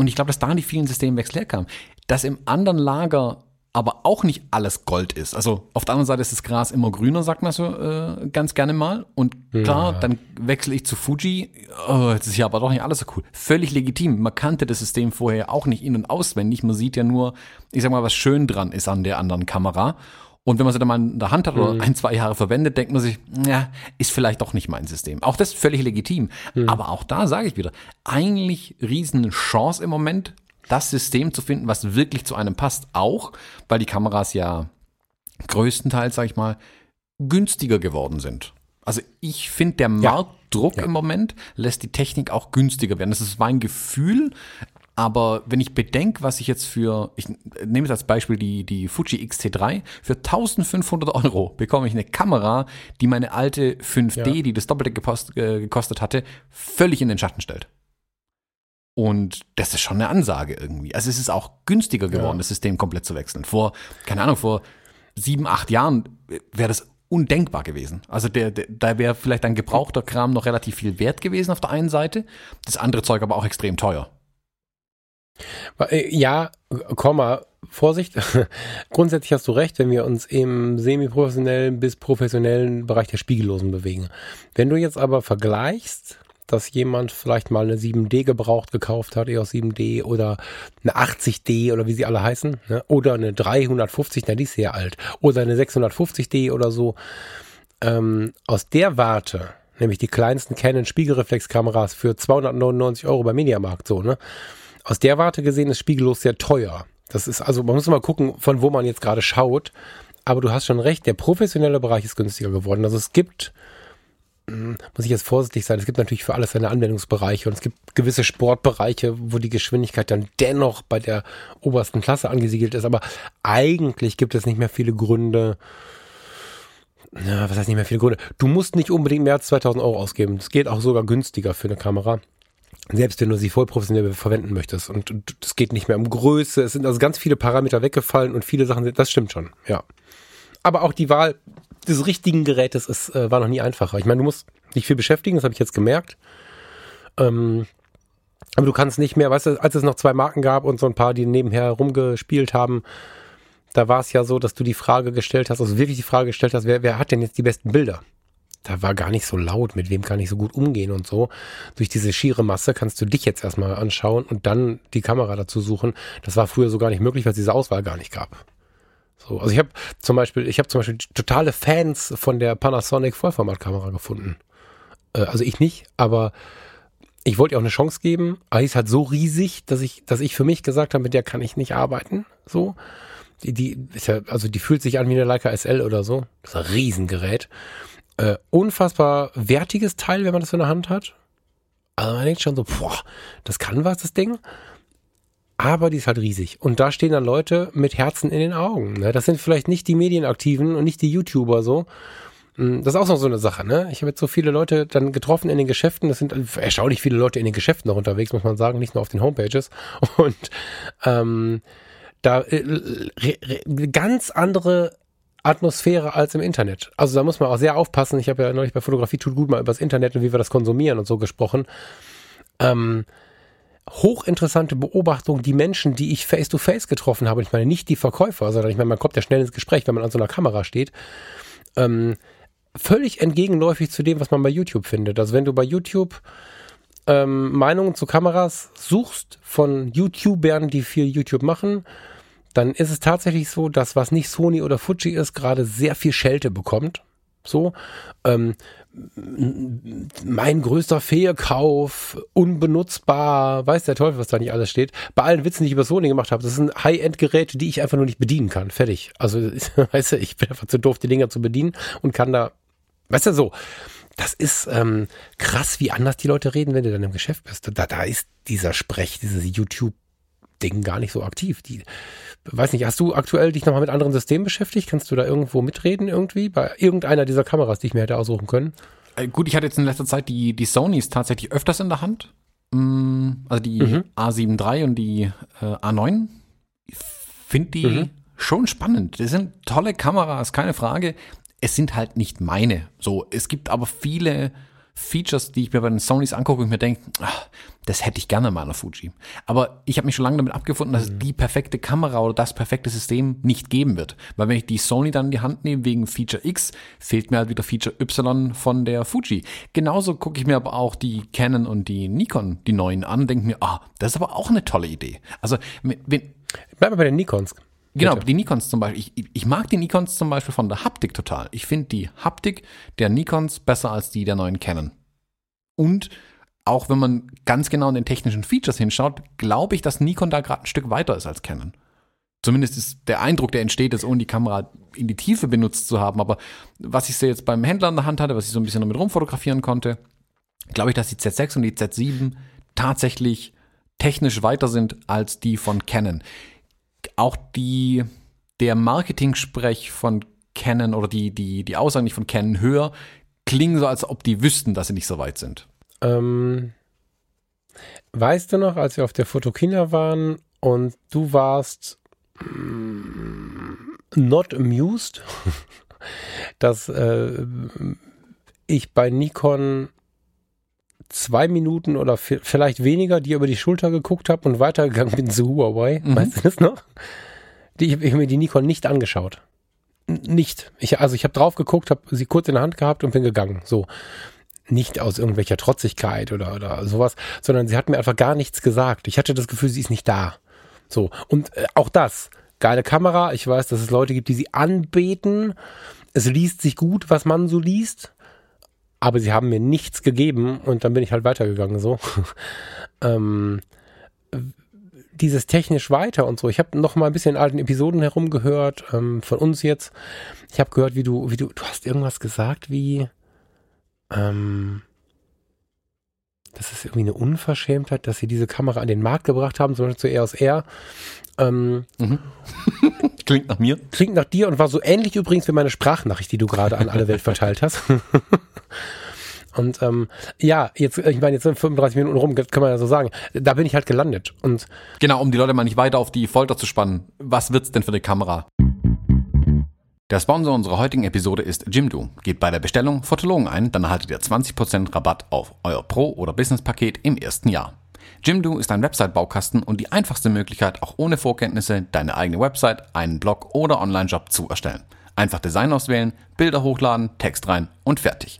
ich glaube, dass da die vielen Systemwechsel herkamen. Dass im anderen Lager aber auch nicht alles Gold ist. Also auf der anderen Seite ist das Gras immer grüner, sagt man so äh, ganz gerne mal. Und klar, ja. dann wechsle ich zu Fuji. Oh, jetzt ist ja aber doch nicht alles so cool. Völlig legitim. Man kannte das System vorher auch nicht in- und auswendig. Man sieht ja nur, ich sag mal, was schön dran ist an der anderen Kamera. Und wenn man sie dann mal in der Hand hat oder mhm. ein, zwei Jahre verwendet, denkt man sich, ja, ist vielleicht doch nicht mein System. Auch das ist völlig legitim. Mhm. Aber auch da sage ich wieder, eigentlich riesen Chance im Moment, das System zu finden, was wirklich zu einem passt. Auch, weil die Kameras ja größtenteils, sag ich mal, günstiger geworden sind. Also ich finde, der. Marktdruck ja. im Moment lässt die Technik auch günstiger werden. Das ist mein Gefühl. Aber wenn ich bedenke, was ich jetzt für, ich nehme jetzt als Beispiel die, die Fuji X-T3, für 1500 Euro bekomme ich eine Kamera, die meine alte 5D, ja. die das Doppelte gepost, äh, gekostet hatte, völlig in den Schatten stellt. Und das ist schon eine Ansage irgendwie. Also es ist auch günstiger geworden, ja. das System komplett zu wechseln. Vor, keine Ahnung, vor sieben, acht Jahren wäre das undenkbar gewesen. Also der, der da wäre vielleicht ein gebrauchter Kram noch relativ viel wert gewesen auf der einen Seite, das andere Zeug aber auch extrem teuer. Äh, ja, Komma, Vorsicht. *laughs* Grundsätzlich hast du recht, wenn wir uns im semi-professionellen bis professionellen Bereich der Spiegellosen bewegen. Wenn du jetzt aber vergleichst, dass jemand vielleicht mal eine 7D gebraucht gekauft hat, EOS 7D oder eine 80D oder wie sie alle heißen, ne? oder eine 350, na die ist sehr alt, oder eine 650D oder so. Ähm, aus der Warte, nämlich die kleinsten Canon Spiegelreflexkameras für 299 Euro bei Mediamarkt, so, ne? Aus der Warte gesehen ist spiegellos sehr teuer. Das ist, also man muss mal gucken, von wo man jetzt gerade schaut. Aber du hast schon recht, der professionelle Bereich ist günstiger geworden. Also es gibt muss ich jetzt vorsichtig sein. Es gibt natürlich für alles seine Anwendungsbereiche und es gibt gewisse Sportbereiche, wo die Geschwindigkeit dann dennoch bei der obersten Klasse angesiedelt ist. Aber eigentlich gibt es nicht mehr viele Gründe. Ja, was heißt nicht mehr viele Gründe? Du musst nicht unbedingt mehr als 2000 Euro ausgeben. Das geht auch sogar günstiger für eine Kamera. Selbst wenn du sie voll professionell verwenden möchtest. Und es geht nicht mehr um Größe. Es sind also ganz viele Parameter weggefallen und viele Sachen sind, das stimmt schon, ja. Aber auch die Wahl des richtigen Gerätes ist, äh, war noch nie einfacher. Ich meine, du musst dich viel beschäftigen, das habe ich jetzt gemerkt. Ähm, aber du kannst nicht mehr, weißt du, als es noch zwei Marken gab und so ein paar, die nebenher rumgespielt haben, da war es ja so, dass du die Frage gestellt hast, also wirklich die Frage gestellt hast, wer, wer hat denn jetzt die besten Bilder? Da war gar nicht so laut, mit wem kann ich so gut umgehen und so. Durch diese schiere Masse kannst du dich jetzt erstmal anschauen und dann die Kamera dazu suchen. Das war früher so gar nicht möglich, weil es diese Auswahl gar nicht gab. So, also ich habe zum Beispiel, ich habe zum Beispiel totale Fans von der Panasonic Vollformatkamera gefunden. Äh, also ich nicht, aber ich wollte ihr auch eine Chance geben. Aber die ist halt so riesig, dass ich, dass ich für mich gesagt habe, mit der kann ich nicht arbeiten. So. Die, die ist ja, also die fühlt sich an wie eine Leica SL oder so. Das ist ein Riesengerät. Äh, unfassbar wertiges Teil, wenn man das in der Hand hat. Also man denkt schon so, boah, das kann was, das Ding aber die ist halt riesig. Und da stehen dann Leute mit Herzen in den Augen. Ne? Das sind vielleicht nicht die Medienaktiven und nicht die YouTuber so. Hm, das ist auch noch so eine Sache, ne? Ich habe jetzt so viele Leute dann getroffen in den Geschäften. Das sind erstaunlich viele Leute in den Geschäften noch unterwegs, muss man sagen, nicht nur auf den Homepages. *laughs* Und ähm, da äh, ganz andere Atmosphäre als im Internet. Also da muss man auch sehr aufpassen. Ich habe ja neulich bei Fotografie tut gut mal über das Internet und wie wir das konsumieren und so gesprochen. Ähm, hochinteressante Beobachtung, die Menschen, die ich face to face getroffen habe, ich meine nicht die Verkäufer, sondern ich meine, man kommt ja schnell ins Gespräch, wenn man an so einer Kamera steht, ähm, völlig entgegenläufig zu dem, was man bei YouTube findet. Also wenn du bei YouTube ähm, Meinungen zu Kameras suchst von YouTubern, die viel YouTube machen, dann ist es tatsächlich so, dass was nicht Sony oder Fuji ist, gerade sehr viel Schelte bekommt. So, ähm, mein größter Fehlkauf, unbenutzbar, weiß der Teufel, was da nicht alles steht. Bei allen Witzen, die ich über Sony gemacht habe, das sind High-End-Geräte, die ich einfach nur nicht bedienen kann. Fertig. Also, *laughs* weißt du, ich bin einfach zu doof, die Dinger zu bedienen und kann da, weißt du, so. Das ist ähm, krass, wie anders die Leute reden, wenn du dann im Geschäft bist. Da, da ist dieser Sprech, dieses YouTube Dingen gar nicht so aktiv. Die, weiß nicht, hast du aktuell dich nochmal mit anderen Systemen beschäftigt? Kannst du da irgendwo mitreden irgendwie? Bei irgendeiner dieser Kameras, die ich mir hätte aussuchen können? Äh, gut, ich hatte jetzt in letzter Zeit die, die Sonys tatsächlich öfters in der Hand. Mm, also die mhm. A7 III und die äh, A9. Ich finde die mhm. schon spannend. Das sind tolle Kameras, keine Frage. Es sind halt nicht meine. So, es gibt aber viele Features, die ich mir bei den Sonys angucke und mir denke, ach, das hätte ich gerne in meiner Fuji. Aber ich habe mich schon lange damit abgefunden, dass mhm. es die perfekte Kamera oder das perfekte System nicht geben wird. Weil wenn ich die Sony dann in die Hand nehme wegen Feature X, fehlt mir halt wieder Feature Y von der Fuji. Genauso gucke ich mir aber auch die Canon und die Nikon, die neuen an, denke mir, ah, das ist aber auch eine tolle Idee. Also, wenn, Bleib mal bei den Nikons. Genau, Bitte. die Nikons zum Beispiel. Ich, ich mag die Nikons zum Beispiel von der Haptik total. Ich finde die Haptik der Nikons besser als die der neuen Canon. Und auch wenn man ganz genau in den technischen Features hinschaut, glaube ich, dass Nikon da gerade ein Stück weiter ist als Canon. Zumindest ist der Eindruck, der entsteht, ist, ohne die Kamera in die Tiefe benutzt zu haben. Aber was ich so jetzt beim Händler in der Hand hatte, was ich so ein bisschen damit rumfotografieren konnte, glaube ich, dass die Z6 und die Z7 tatsächlich technisch weiter sind als die von Canon auch die, der Marketing-Sprech von Canon oder die, die, die Aussagen nicht von Canon höher, klingen so, als ob die wüssten, dass sie nicht so weit sind. Ähm, weißt du noch, als wir auf der Fotokina waren und du warst mm, not amused, *laughs* dass äh, ich bei Nikon zwei Minuten oder vielleicht weniger die über die Schulter geguckt habe und weitergegangen bin zu Huawei. Mhm. Weißt du das noch? Die, ich habe mir die Nikon nicht angeschaut. Nicht. Ich, also ich habe drauf geguckt, habe sie kurz in der Hand gehabt und bin gegangen. So. Nicht aus irgendwelcher Trotzigkeit oder, oder sowas, sondern sie hat mir einfach gar nichts gesagt. Ich hatte das Gefühl, sie ist nicht da. So. Und äh, auch das. Geile Kamera. Ich weiß, dass es Leute gibt, die sie anbeten. Es liest sich gut, was man so liest aber sie haben mir nichts gegeben und dann bin ich halt weitergegangen so. *laughs* ähm, dieses technisch weiter und so. Ich habe noch mal ein bisschen in alten Episoden herumgehört ähm, von uns jetzt. Ich habe gehört, wie du, wie du, du hast irgendwas gesagt, wie ähm, das ist irgendwie eine Unverschämtheit, dass sie diese Kamera an den Markt gebracht haben, zum Beispiel zu EOS R. Ähm, mhm. *laughs* klingt nach mir. Klingt nach dir und war so ähnlich übrigens wie meine Sprachnachricht, die du gerade an alle Welt verteilt hast. *laughs* und ähm, ja, jetzt, ich meine, jetzt sind 35 Minuten rum, kann man ja so sagen. Da bin ich halt gelandet. Und genau, um die Leute mal nicht weiter auf die Folter zu spannen. Was wird's denn für eine Kamera? Der Sponsor unserer heutigen Episode ist Jimdo. Geht bei der Bestellung Fotologen ein, dann erhaltet ihr 20% Rabatt auf euer Pro- oder Business-Paket im ersten Jahr. Jimdo ist ein Website-Baukasten und die einfachste Möglichkeit, auch ohne Vorkenntnisse deine eigene Website, einen Blog oder Online-Job zu erstellen. Einfach Design auswählen, Bilder hochladen, Text rein und fertig.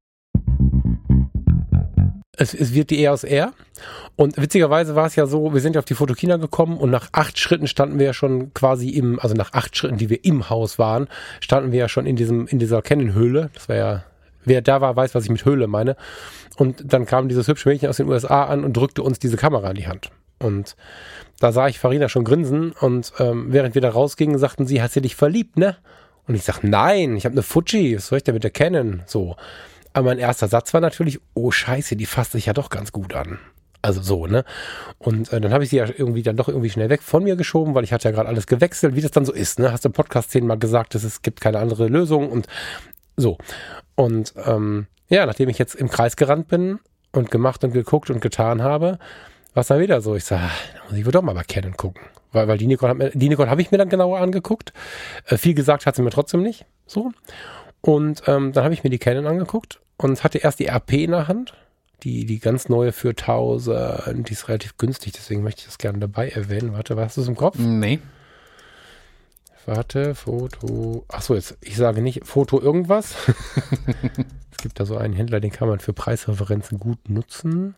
es, es wird die eher aus R. Und witzigerweise war es ja so, wir sind ja auf die Fotokina gekommen und nach acht Schritten standen wir ja schon quasi im, also nach acht Schritten, die wir im Haus waren, standen wir ja schon in diesem, in dieser Canon-Höhle. Das war ja, wer da war, weiß, was ich mit Höhle meine. Und dann kam dieses hübsche Mädchen aus den USA an und drückte uns diese Kamera in die Hand. Und da sah ich Farina schon grinsen und ähm, während wir da rausgingen, sagten sie, hast du dich verliebt, ne? Und ich sag, nein, ich habe eine Fuji, was soll ich denn mit der Canon? So. Aber mein erster Satz war natürlich, oh scheiße, die fasst sich ja doch ganz gut an. Also so, ne? Und äh, dann habe ich sie ja irgendwie dann doch irgendwie schnell weg von mir geschoben, weil ich hatte ja gerade alles gewechselt, wie das dann so ist, ne? Hast du im Podcast zehnmal gesagt, dass es gibt keine andere Lösung und so. Und ähm, ja, nachdem ich jetzt im Kreis gerannt bin und gemacht und geguckt und getan habe, war es dann wieder so. Ich sage, da muss ich wohl doch mal bei Canon gucken. Weil, weil die Nikon, die Nikon habe ich mir dann genauer angeguckt. Äh, viel gesagt hat sie mir trotzdem nicht. So. Und ähm, dann habe ich mir die Canon angeguckt und hatte erst die RP in der Hand. Die, die ganz neue für 1000, die ist relativ günstig, deswegen möchte ich das gerne dabei erwähnen. Warte, was hast du es im Kopf? Nee. Warte, Foto. Achso, jetzt, ich sage nicht Foto irgendwas. *laughs* es gibt da so einen Händler, den kann man für Preisreferenzen gut nutzen.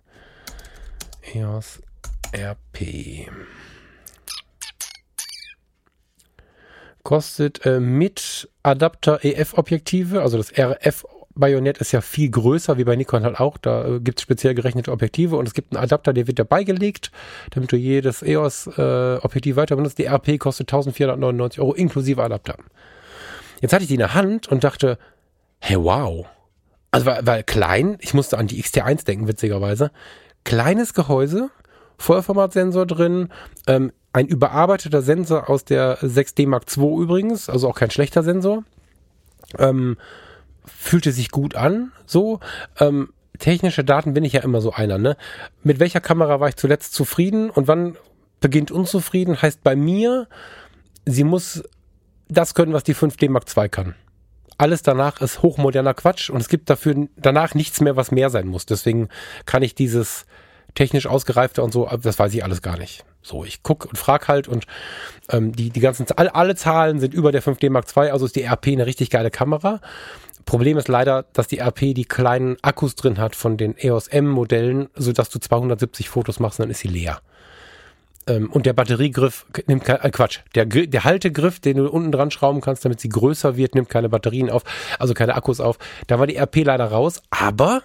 EOS RP. Kostet äh, mit Adapter EF-Objektive, also das RF Bajonett ist ja viel größer, wie bei Nikon halt auch. Da äh, gibt es speziell gerechnete Objektive und es gibt einen Adapter, der wird dabei gelegt, damit du jedes EOS-Objektiv äh, weiter benutzt. Die RP kostet 1499 Euro inklusive Adapter. Jetzt hatte ich die in der Hand und dachte, hey, wow. Also, weil, weil klein, ich musste an die XT1 denken, witzigerweise. Kleines Gehäuse, Vollformatsensor drin, ähm, ein überarbeiteter Sensor aus der 6D Mark II übrigens, also auch kein schlechter Sensor. Ähm, fühlte sich gut an, so. Ähm, technische Daten bin ich ja immer so einer, ne? Mit welcher Kamera war ich zuletzt zufrieden und wann beginnt unzufrieden? Heißt bei mir, sie muss das können, was die 5D Mark II kann. Alles danach ist hochmoderner Quatsch und es gibt dafür danach nichts mehr, was mehr sein muss. Deswegen kann ich dieses technisch ausgereifte und so, das weiß ich alles gar nicht. So, ich guck und frag halt und ähm, die, die ganzen, alle, alle Zahlen sind über der 5D Mark II, also ist die RP eine richtig geile Kamera. Problem ist leider, dass die RP die kleinen Akkus drin hat von den EOS M-Modellen, sodass du 270 Fotos machst und dann ist sie leer. Ähm, und der Batteriegriff nimmt kein, äh, Quatsch, der, der Haltegriff, den du unten dran schrauben kannst, damit sie größer wird, nimmt keine Batterien auf, also keine Akkus auf. Da war die RP leider raus, aber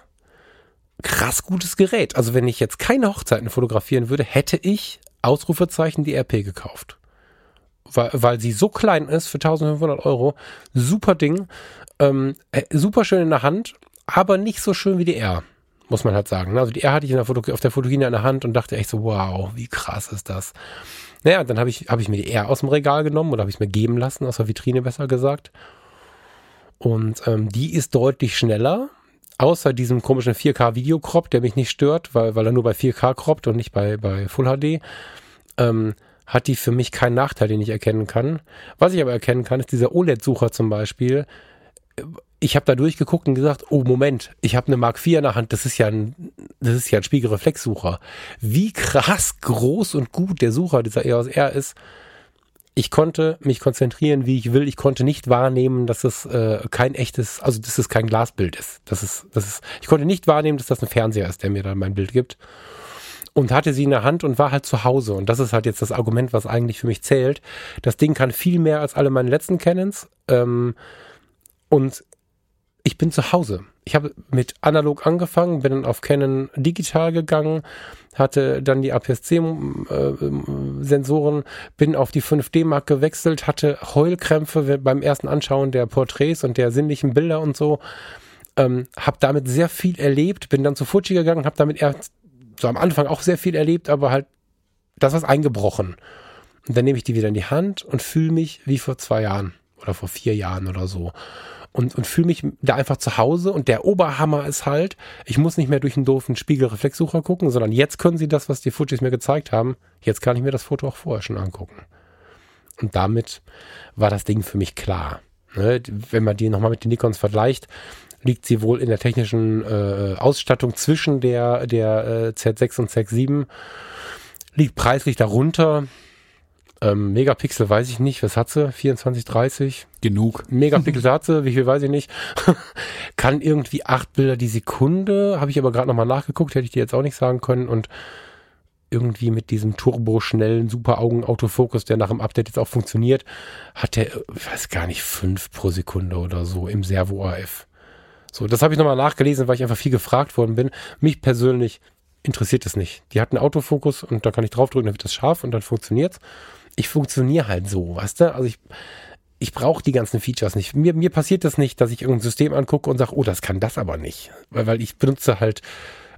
krass gutes Gerät. Also wenn ich jetzt keine Hochzeiten fotografieren würde, hätte ich Ausrufezeichen die RP gekauft. Weil, weil sie so klein ist für 1500 Euro. Super Ding. Ähm, äh, super schön in der Hand, aber nicht so schön wie die R, muss man halt sagen. Also die R hatte ich in der Foto, auf der Fotokina in der Hand und dachte echt so, wow, wie krass ist das. Naja, dann habe ich, hab ich mir die R aus dem Regal genommen oder habe ich es mir geben lassen, aus der Vitrine besser gesagt. Und ähm, die ist deutlich schneller, außer diesem komischen 4K-Videocrop, der mich nicht stört, weil, weil er nur bei 4K croppt und nicht bei, bei Full HD. Ähm, hat die für mich keinen Nachteil, den ich erkennen kann. Was ich aber erkennen kann, ist dieser OLED-Sucher zum Beispiel, ich habe da durchgeguckt und gesagt, oh Moment, ich habe eine Mark IV in der Hand, das ist ja ein, das ist ja ein Spiegelreflexsucher. Wie krass groß und gut der Sucher dieser EOS R ist. Ich konnte mich konzentrieren, wie ich will. Ich konnte nicht wahrnehmen, dass es äh, kein echtes, also dass es kein Glasbild ist. Das ist, das ist. Ich konnte nicht wahrnehmen, dass das ein Fernseher ist, der mir dann mein Bild gibt. Und hatte sie in der Hand und war halt zu Hause. Und das ist halt jetzt das Argument, was eigentlich für mich zählt. Das Ding kann viel mehr als alle meine letzten Canons. Ähm, und ich bin zu Hause. Ich habe mit analog angefangen, bin dann auf Canon digital gegangen, hatte dann die APS-C-Sensoren, bin auf die 5D-Mark gewechselt, hatte Heulkrämpfe beim ersten Anschauen der Porträts und der sinnlichen Bilder und so. Ähm, habe damit sehr viel erlebt, bin dann zu Fuji gegangen, habe damit erst so am Anfang auch sehr viel erlebt, aber halt das ist eingebrochen. Und dann nehme ich die wieder in die Hand und fühle mich wie vor zwei Jahren oder vor vier Jahren oder so und, und fühle mich da einfach zu Hause. Und der Oberhammer ist halt, ich muss nicht mehr durch einen doofen Spiegelreflexsucher gucken, sondern jetzt können sie das, was die Fujis mir gezeigt haben, jetzt kann ich mir das Foto auch vorher schon angucken. Und damit war das Ding für mich klar. Ne? Wenn man die nochmal mit den Nikons vergleicht, liegt sie wohl in der technischen äh, Ausstattung zwischen der, der äh, Z6 und Z7, liegt preislich darunter, ähm, Megapixel weiß ich nicht, was hat sie? 24, 30? Genug. Megapixel hat sie, wie viel weiß ich nicht. *laughs* Kann irgendwie acht Bilder die Sekunde, habe ich aber gerade nochmal nachgeguckt, hätte ich dir jetzt auch nicht sagen können. Und irgendwie mit diesem turboschnellen Super-Augen-Autofokus, der nach dem Update jetzt auch funktioniert, hat der, ich weiß gar nicht, fünf pro Sekunde oder so im Servo AF. So, das habe ich nochmal nachgelesen, weil ich einfach viel gefragt worden bin. Mich persönlich interessiert es nicht. Die hat einen Autofokus und da kann ich draufdrücken, dann wird das scharf und dann funktioniert's ich funktioniere halt so, weißt du? Also ich, ich brauche die ganzen Features nicht. Mir, mir passiert das nicht, dass ich irgendein System angucke und sage, oh, das kann das aber nicht. Weil, weil ich benutze halt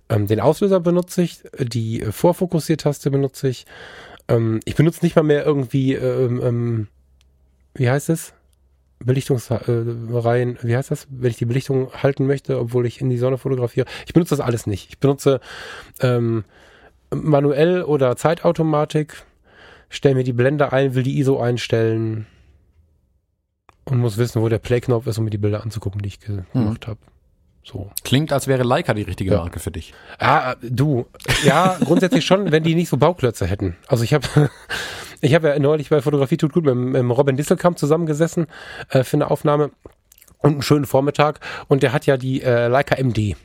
ähm, den Auslöser benutze ich, die Vorfokussiertaste benutze ich. Ähm, ich benutze nicht mal mehr irgendwie, ähm, ähm, wie heißt es? Belichtungsreihen, wie heißt das, wenn ich die Belichtung halten möchte, obwohl ich in die Sonne fotografiere. Ich benutze das alles nicht. Ich benutze ähm, manuell oder Zeitautomatik stelle mir die Blende ein, will die ISO einstellen und muss wissen, wo der Play-Knopf ist, um mir die Bilder anzugucken, die ich gemacht mhm. habe. So. Klingt, als wäre Leica die richtige ja. Marke für dich. Ah, du. Ja, grundsätzlich schon, wenn die nicht so Bauklötze hätten. Also ich habe *laughs* ich habe ja neulich bei Fotografie tut gut mit, mit Robin Disselkamp zusammengesessen äh, für eine Aufnahme und einen schönen Vormittag und der hat ja die äh, Leica MD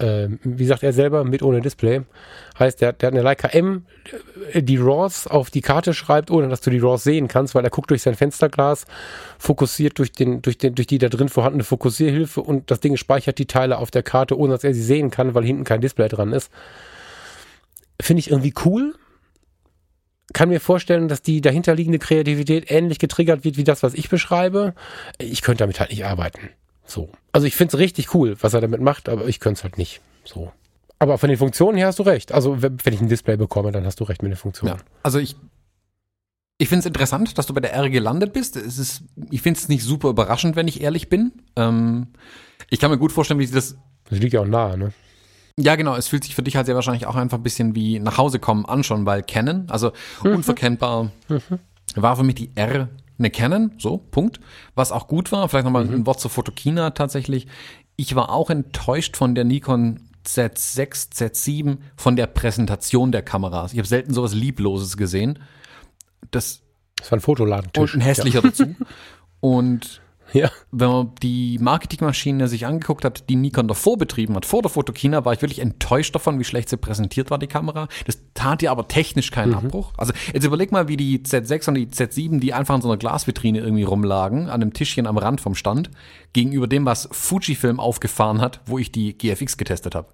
äh, wie sagt er selber, mit ohne Display. Heißt, der, der hat eine Leica M, die RAWs auf die Karte schreibt, ohne dass du die RAWs sehen kannst, weil er guckt durch sein Fensterglas, fokussiert durch, den, durch, den, durch die da drin vorhandene Fokussierhilfe und das Ding speichert die Teile auf der Karte, ohne dass er sie sehen kann, weil hinten kein Display dran ist. Finde ich irgendwie cool. Kann mir vorstellen, dass die dahinterliegende Kreativität ähnlich getriggert wird wie das, was ich beschreibe. Ich könnte damit halt nicht arbeiten. So. Also ich finde es richtig cool, was er damit macht, aber ich könnte es halt nicht. So. Aber von den Funktionen her hast du recht. Also wenn ich ein Display bekomme, dann hast du recht mit den Funktionen. Ja, also ich, ich finde es interessant, dass du bei der R gelandet bist. Es ist, ich finde es nicht super überraschend, wenn ich ehrlich bin. Ähm, ich kann mir gut vorstellen, wie sich das. Das liegt ja auch nahe, ne? Ja, genau. Es fühlt sich für dich halt sehr wahrscheinlich auch einfach ein bisschen wie nach Hause kommen an schon, weil Canon, also mhm. unverkennbar, mhm. war für mich die R eine Canon, so, Punkt. Was auch gut war, vielleicht nochmal mhm. ein Wort zur Fotokina tatsächlich. Ich war auch enttäuscht von der Nikon Z6, Z7, von der Präsentation der Kameras. Ich habe selten sowas Liebloses gesehen. Das, das war ein Fotoladentisch. Und ein hässlicher ja. dazu. *laughs* Und ja. Wenn man die Marketingmaschine sich angeguckt hat, die Nikon davor betrieben hat, vor der Fotokina, war ich wirklich enttäuscht davon, wie schlecht sie präsentiert war, die Kamera. Das tat ihr aber technisch keinen mhm. Abbruch. Also jetzt überleg mal, wie die Z6 und die Z7, die einfach in so einer Glasvitrine irgendwie rumlagen, an einem Tischchen am Rand vom Stand, gegenüber dem, was Fujifilm aufgefahren hat, wo ich die GFX getestet habe.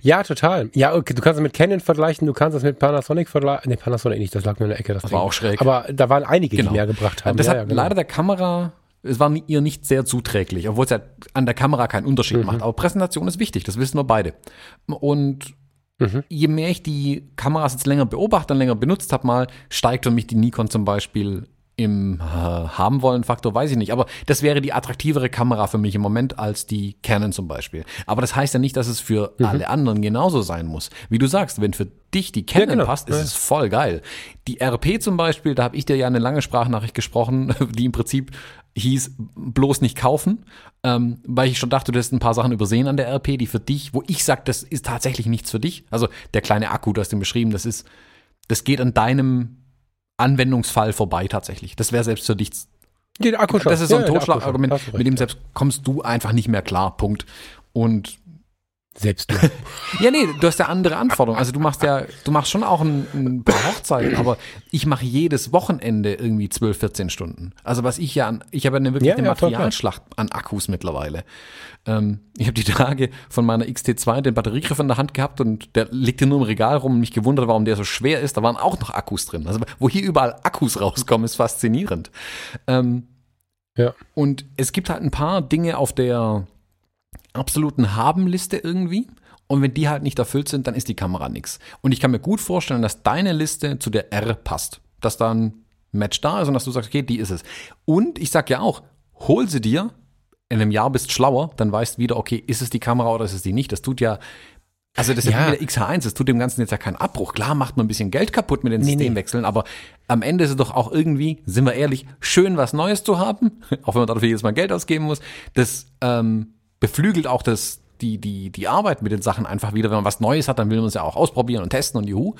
Ja, total. Ja, okay, du kannst es mit Canon vergleichen, du kannst es mit Panasonic vergleichen. Ne, Panasonic nicht, das lag nur in der Ecke. Das, das war auch schräg. Aber da waren einige, genau. die mehr gebracht haben. Das ja, hat ja, genau. leider der Kamera es war ihr nicht sehr zuträglich, obwohl es ja an der Kamera keinen Unterschied mhm. macht. Aber Präsentation ist wichtig, das wissen wir beide. Und mhm. je mehr ich die Kameras jetzt länger beobachte und länger benutzt habe, mal steigt für mich die Nikon zum Beispiel im äh, haben wollen Faktor weiß ich nicht, aber das wäre die attraktivere Kamera für mich im Moment als die Canon zum Beispiel. Aber das heißt ja nicht, dass es für mhm. alle anderen genauso sein muss. Wie du sagst, wenn für dich die Canon ja, genau. passt, ist ja. es voll geil. Die RP zum Beispiel, da habe ich dir ja eine lange Sprachnachricht gesprochen, *laughs* die im Prinzip hieß bloß nicht kaufen, ähm, weil ich schon dachte, du hast ein paar Sachen übersehen an der RP, die für dich, wo ich sage, das ist tatsächlich nichts für dich. Also der kleine Akku, du hast den beschrieben, das ist, das geht an deinem Anwendungsfall vorbei tatsächlich. Das wäre selbst für dich. Den Akku Das ist so ein ja, Totschlagargument, mit dem selbst kommst du einfach nicht mehr klar. Punkt. Und selbst du. *laughs* ja, nee, du hast ja andere Anforderungen. Also du machst ja, du machst schon auch ein, ein paar Hochzeiten, aber ich mache jedes Wochenende irgendwie 12, 14 Stunden. Also was ich ja an, ich habe ja eine wirklich ja, eine ja, Materialschlacht an Akkus mittlerweile. Ähm, ich habe die Tage von meiner XT2 den Batteriegriff in der Hand gehabt und der liegt hier nur im Regal rum und mich gewundert, warum der so schwer ist. Da waren auch noch Akkus drin. Also wo hier überall Akkus rauskommen, ist faszinierend. Ähm, ja. Und es gibt halt ein paar Dinge auf der absoluten Haben-Liste irgendwie. Und wenn die halt nicht erfüllt sind, dann ist die Kamera nix. Und ich kann mir gut vorstellen, dass deine Liste zu der R passt. Dass da ein Match da ist und dass du sagst, okay, die ist es. Und ich sag ja auch, hol sie dir, in einem Jahr bist schlauer, dann weißt wieder, okay, ist es die Kamera oder ist es die nicht. Das tut ja, also das ist ja, ja wie der XH1, das tut dem Ganzen jetzt ja keinen Abbruch. Klar macht man ein bisschen Geld kaputt mit den nee, Systemwechseln, nee. aber am Ende ist es doch auch irgendwie, sind wir ehrlich, schön was Neues zu haben, *laughs* auch wenn man dafür jedes Mal Geld ausgeben muss. Das ähm, beflügelt auch das, die, die, die Arbeit mit den Sachen einfach wieder. Wenn man was Neues hat, dann will man es ja auch ausprobieren und testen und juhu.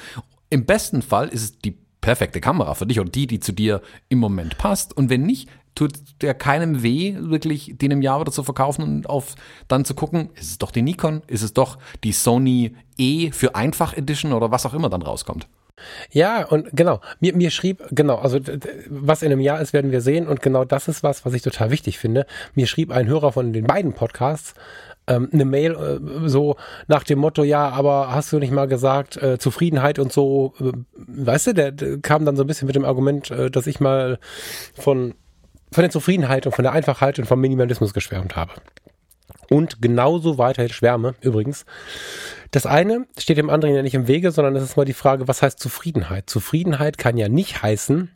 Im besten Fall ist es die perfekte Kamera für dich oder die, die zu dir im Moment passt. Und wenn nicht, tut der keinem weh, wirklich den im Jahr wieder zu verkaufen und auf dann zu gucken, ist es doch die Nikon, ist es doch die Sony E für Einfach Edition oder was auch immer dann rauskommt. Ja, und genau, mir, mir schrieb, genau, also was in einem Jahr ist, werden wir sehen. Und genau das ist was, was ich total wichtig finde. Mir schrieb ein Hörer von den beiden Podcasts ähm, eine Mail äh, so nach dem Motto, ja, aber hast du nicht mal gesagt, äh, Zufriedenheit und so, äh, weißt du, der, der, kam dann so ein bisschen mit dem Argument, äh, dass ich mal von, von der Zufriedenheit und von der Einfachheit und vom Minimalismus geschwärmt habe. Und genauso weiterhin schwärme, übrigens. Das eine steht dem anderen ja nicht im Wege, sondern es ist mal die Frage, was heißt Zufriedenheit? Zufriedenheit kann ja nicht heißen,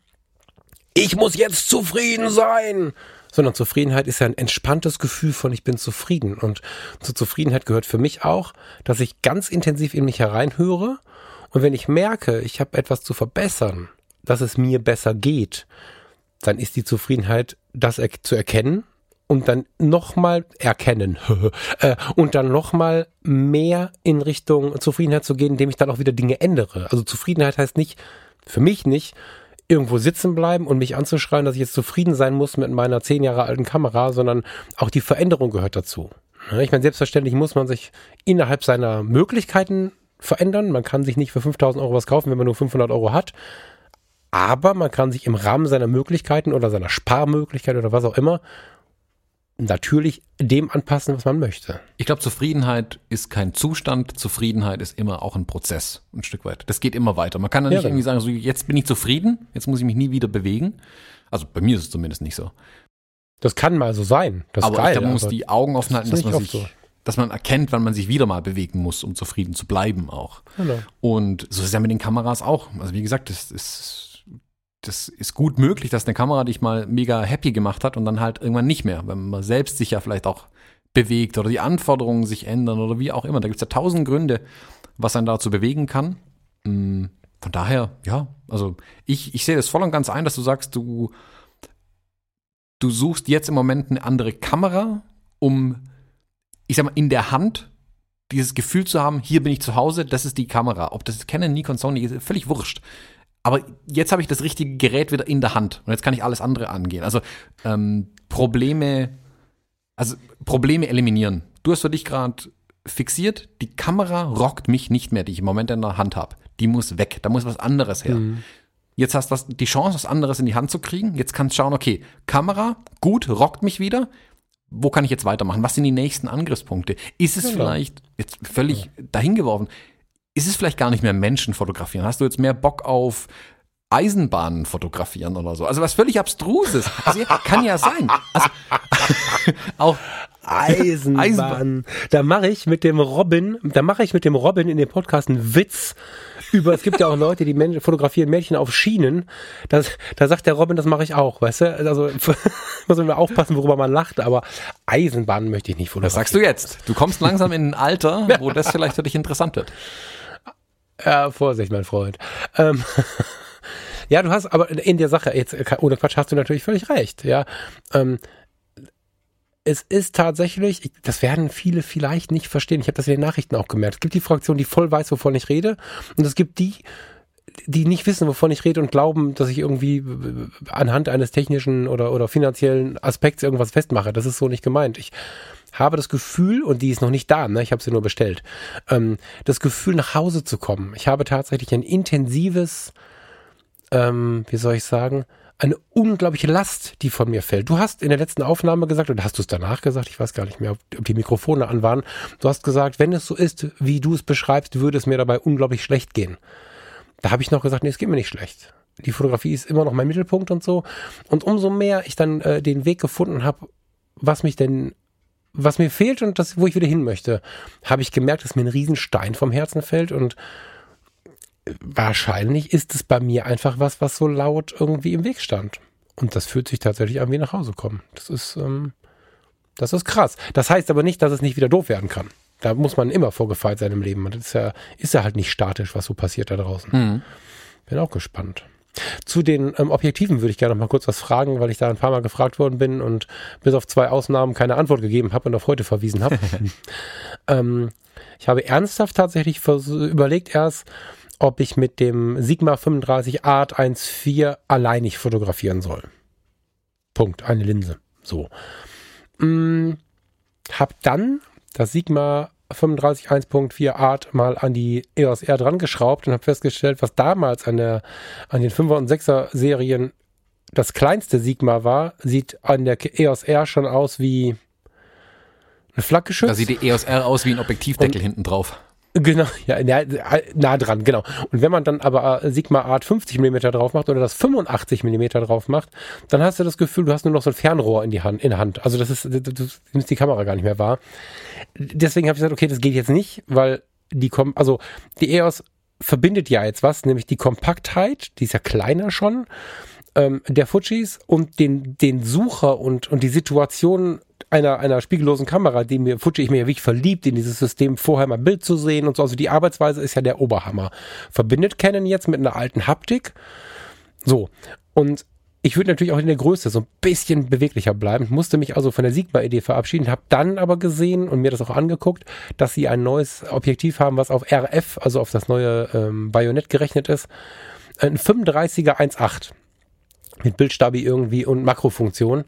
ich muss jetzt zufrieden sein, sondern Zufriedenheit ist ja ein entspanntes Gefühl von ich bin zufrieden. Und zur Zufriedenheit gehört für mich auch, dass ich ganz intensiv in mich hereinhöre und wenn ich merke, ich habe etwas zu verbessern, dass es mir besser geht, dann ist die Zufriedenheit, das zu erkennen und dann nochmal erkennen *laughs* äh, und dann nochmal mehr in Richtung Zufriedenheit zu gehen, indem ich dann auch wieder Dinge ändere. Also Zufriedenheit heißt nicht, für mich nicht, irgendwo sitzen bleiben und mich anzuschreien, dass ich jetzt zufrieden sein muss mit meiner zehn Jahre alten Kamera, sondern auch die Veränderung gehört dazu. Ich meine, selbstverständlich muss man sich innerhalb seiner Möglichkeiten verändern. Man kann sich nicht für 5000 Euro was kaufen, wenn man nur 500 Euro hat. Aber man kann sich im Rahmen seiner Möglichkeiten oder seiner Sparmöglichkeit oder was auch immer natürlich dem anpassen, was man möchte. Ich glaube, Zufriedenheit ist kein Zustand. Zufriedenheit ist immer auch ein Prozess, ein Stück weit. Das geht immer weiter. Man kann ja nicht ja, irgendwie sagen, so jetzt bin ich zufrieden, jetzt muss ich mich nie wieder bewegen. Also bei mir ist es zumindest nicht so. Das kann mal so sein. Das aber geil, ich glaube, man muss die Augen offen halten, dass man sich, so. dass man erkennt, wann man sich wieder mal bewegen muss, um zufrieden zu bleiben auch. Genau. Und so ist es ja mit den Kameras auch. Also wie gesagt, das ist das ist gut möglich, dass eine Kamera dich mal mega happy gemacht hat und dann halt irgendwann nicht mehr, wenn man selbst sich ja vielleicht auch bewegt oder die Anforderungen sich ändern oder wie auch immer. Da gibt es ja tausend Gründe, was einen dazu bewegen kann. Mm, von daher, ja, also ich, ich sehe das voll und ganz ein, dass du sagst, du, du suchst jetzt im Moment eine andere Kamera, um, ich sag mal, in der Hand dieses Gefühl zu haben, hier bin ich zu Hause, das ist die Kamera. Ob das Canon, Nikon, Sony ist, völlig wurscht. Aber jetzt habe ich das richtige Gerät wieder in der Hand und jetzt kann ich alles andere angehen. Also ähm, Probleme, also Probleme eliminieren. Du hast für dich gerade fixiert, die Kamera rockt mich nicht mehr, die ich im Moment in der Hand habe. Die muss weg, da muss was anderes her. Mhm. Jetzt hast du die Chance, was anderes in die Hand zu kriegen. Jetzt kannst du schauen, okay, Kamera, gut, rockt mich wieder. Wo kann ich jetzt weitermachen? Was sind die nächsten Angriffspunkte? Ist es genau. vielleicht, jetzt völlig dahingeworfen, ist es vielleicht gar nicht mehr Menschen fotografieren? Hast du jetzt mehr Bock auf Eisenbahnen fotografieren oder so? Also was völlig Abstruses. Also, kann ja sein. Also, *laughs* auch Eisenbahn. Eisenbahn. Da mache ich mit dem Robin, da mache ich mit dem Robin in dem Podcast einen Witz über, es gibt ja auch Leute, die Menschen, fotografieren Mädchen auf Schienen. Das, da sagt der Robin, das mache ich auch, weißt du? Also *laughs* muss man aufpassen, worüber man lacht, aber Eisenbahnen möchte ich nicht fotografieren. Das sagst du jetzt. Du kommst langsam in ein Alter, wo das vielleicht für dich interessant wird. Ja, Vorsicht, mein Freund. Ähm, *laughs* ja, du hast aber in der Sache, jetzt ohne Quatsch, hast du natürlich völlig recht. Ja, ähm, es ist tatsächlich, das werden viele vielleicht nicht verstehen. Ich habe das in den Nachrichten auch gemerkt. Es gibt die Fraktion, die voll weiß, wovon ich rede, und es gibt die, die nicht wissen, wovon ich rede und glauben, dass ich irgendwie anhand eines technischen oder, oder finanziellen Aspekts irgendwas festmache. Das ist so nicht gemeint. Ich habe das Gefühl, und die ist noch nicht da, ne? ich habe sie nur bestellt, ähm, das Gefühl, nach Hause zu kommen. Ich habe tatsächlich ein intensives, ähm, wie soll ich sagen, eine unglaubliche Last, die von mir fällt. Du hast in der letzten Aufnahme gesagt, oder hast du es danach gesagt, ich weiß gar nicht mehr, ob, die Mikrofone an waren, du hast gesagt, wenn es so ist, wie du es beschreibst, würde es mir dabei unglaublich schlecht gehen. Da habe ich noch gesagt, nee, es geht mir nicht schlecht. Die Fotografie ist immer noch mein Mittelpunkt und so. Und umso mehr ich dann äh, den Weg gefunden habe, was mich denn was mir fehlt und das, wo ich wieder hin möchte, habe ich gemerkt, dass mir ein Riesenstein vom Herzen fällt und wahrscheinlich ist es bei mir einfach was, was so laut irgendwie im Weg stand. Und das fühlt sich tatsächlich an wie nach Hause kommen. Das ist, ähm, das ist krass. Das heißt aber nicht, dass es nicht wieder doof werden kann. Da muss man immer vorgefeilt sein im Leben. Und das ist ja, ist ja halt nicht statisch, was so passiert da draußen. Mhm. Bin auch gespannt. Zu den ähm, Objektiven würde ich gerne noch mal kurz was fragen, weil ich da ein paar Mal gefragt worden bin und bis auf zwei Ausnahmen keine Antwort gegeben habe und auf heute verwiesen habe. *laughs* ähm, ich habe ernsthaft tatsächlich überlegt erst, ob ich mit dem Sigma 35 Art 1.4 alleinig fotografieren soll. Punkt. Eine Linse. So. Hm, hab dann das Sigma 35 1.4 Art mal an die EOS R dran geschraubt und habe festgestellt, was damals an, der, an den 5er und 6er Serien das kleinste Sigma war, sieht an der EOS R schon aus wie eine Flakgeschütz. Da sieht die EOS R aus wie ein Objektivdeckel und, hinten drauf. Genau, ja, nah, nah, dran, genau. Und wenn man dann aber äh, Sigma Art 50 mm drauf macht oder das 85 mm drauf macht, dann hast du das Gefühl, du hast nur noch so ein Fernrohr in die Hand, in der Hand. Also das ist, du, nimmst die Kamera gar nicht mehr wahr. Deswegen habe ich gesagt, okay, das geht jetzt nicht, weil die kommen, also die EOS verbindet ja jetzt was, nämlich die Kompaktheit, die ist ja kleiner schon, ähm, der Fujis und den, den Sucher und, und die Situation einer, einer spiegellosen Kamera, die mir, Fuji, ich mir ja wirklich verliebt in dieses System, vorher mal Bild zu sehen und so. Also die Arbeitsweise ist ja der Oberhammer. Verbindet Canon jetzt mit einer alten Haptik. So. Und ich würde natürlich auch in der Größe so ein bisschen beweglicher bleiben, musste mich also von der Sigma-Idee verabschieden, habe dann aber gesehen und mir das auch angeguckt, dass sie ein neues Objektiv haben, was auf RF, also auf das neue ähm, Bajonett gerechnet ist. Ein 35er 1.8 mit Bildstabi irgendwie und Makrofunktion.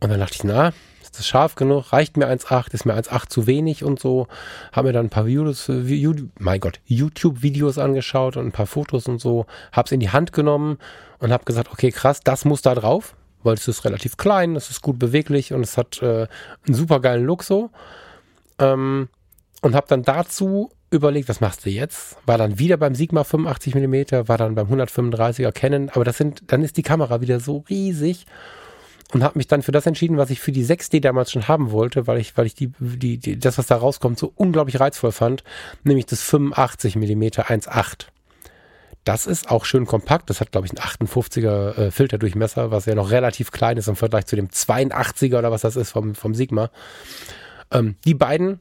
Und dann dachte ich, na, ist das scharf genug? Reicht mir 1.8? Ist mir 1.8 zu wenig und so? Habe mir dann ein paar Videos, äh, mein Gott, YouTube-Videos angeschaut und ein paar Fotos und so. Habe es in die Hand genommen und habe gesagt, okay, krass, das muss da drauf, weil es ist relativ klein, es ist gut beweglich und es hat äh, einen super geilen Look so. Ähm, und habe dann dazu überlegt, was machst du jetzt? War dann wieder beim Sigma 85 mm, war dann beim 135er Canon, aber das sind, dann ist die Kamera wieder so riesig und habe mich dann für das entschieden, was ich für die 6D damals schon haben wollte, weil ich, weil ich die, die, die das, was da rauskommt, so unglaublich reizvoll fand, nämlich das 85 mm 1.8. Das ist auch schön kompakt. Das hat, glaube ich, einen 58er äh, Filterdurchmesser, was ja noch relativ klein ist im Vergleich zu dem 82er oder was das ist vom, vom Sigma. Ähm, die beiden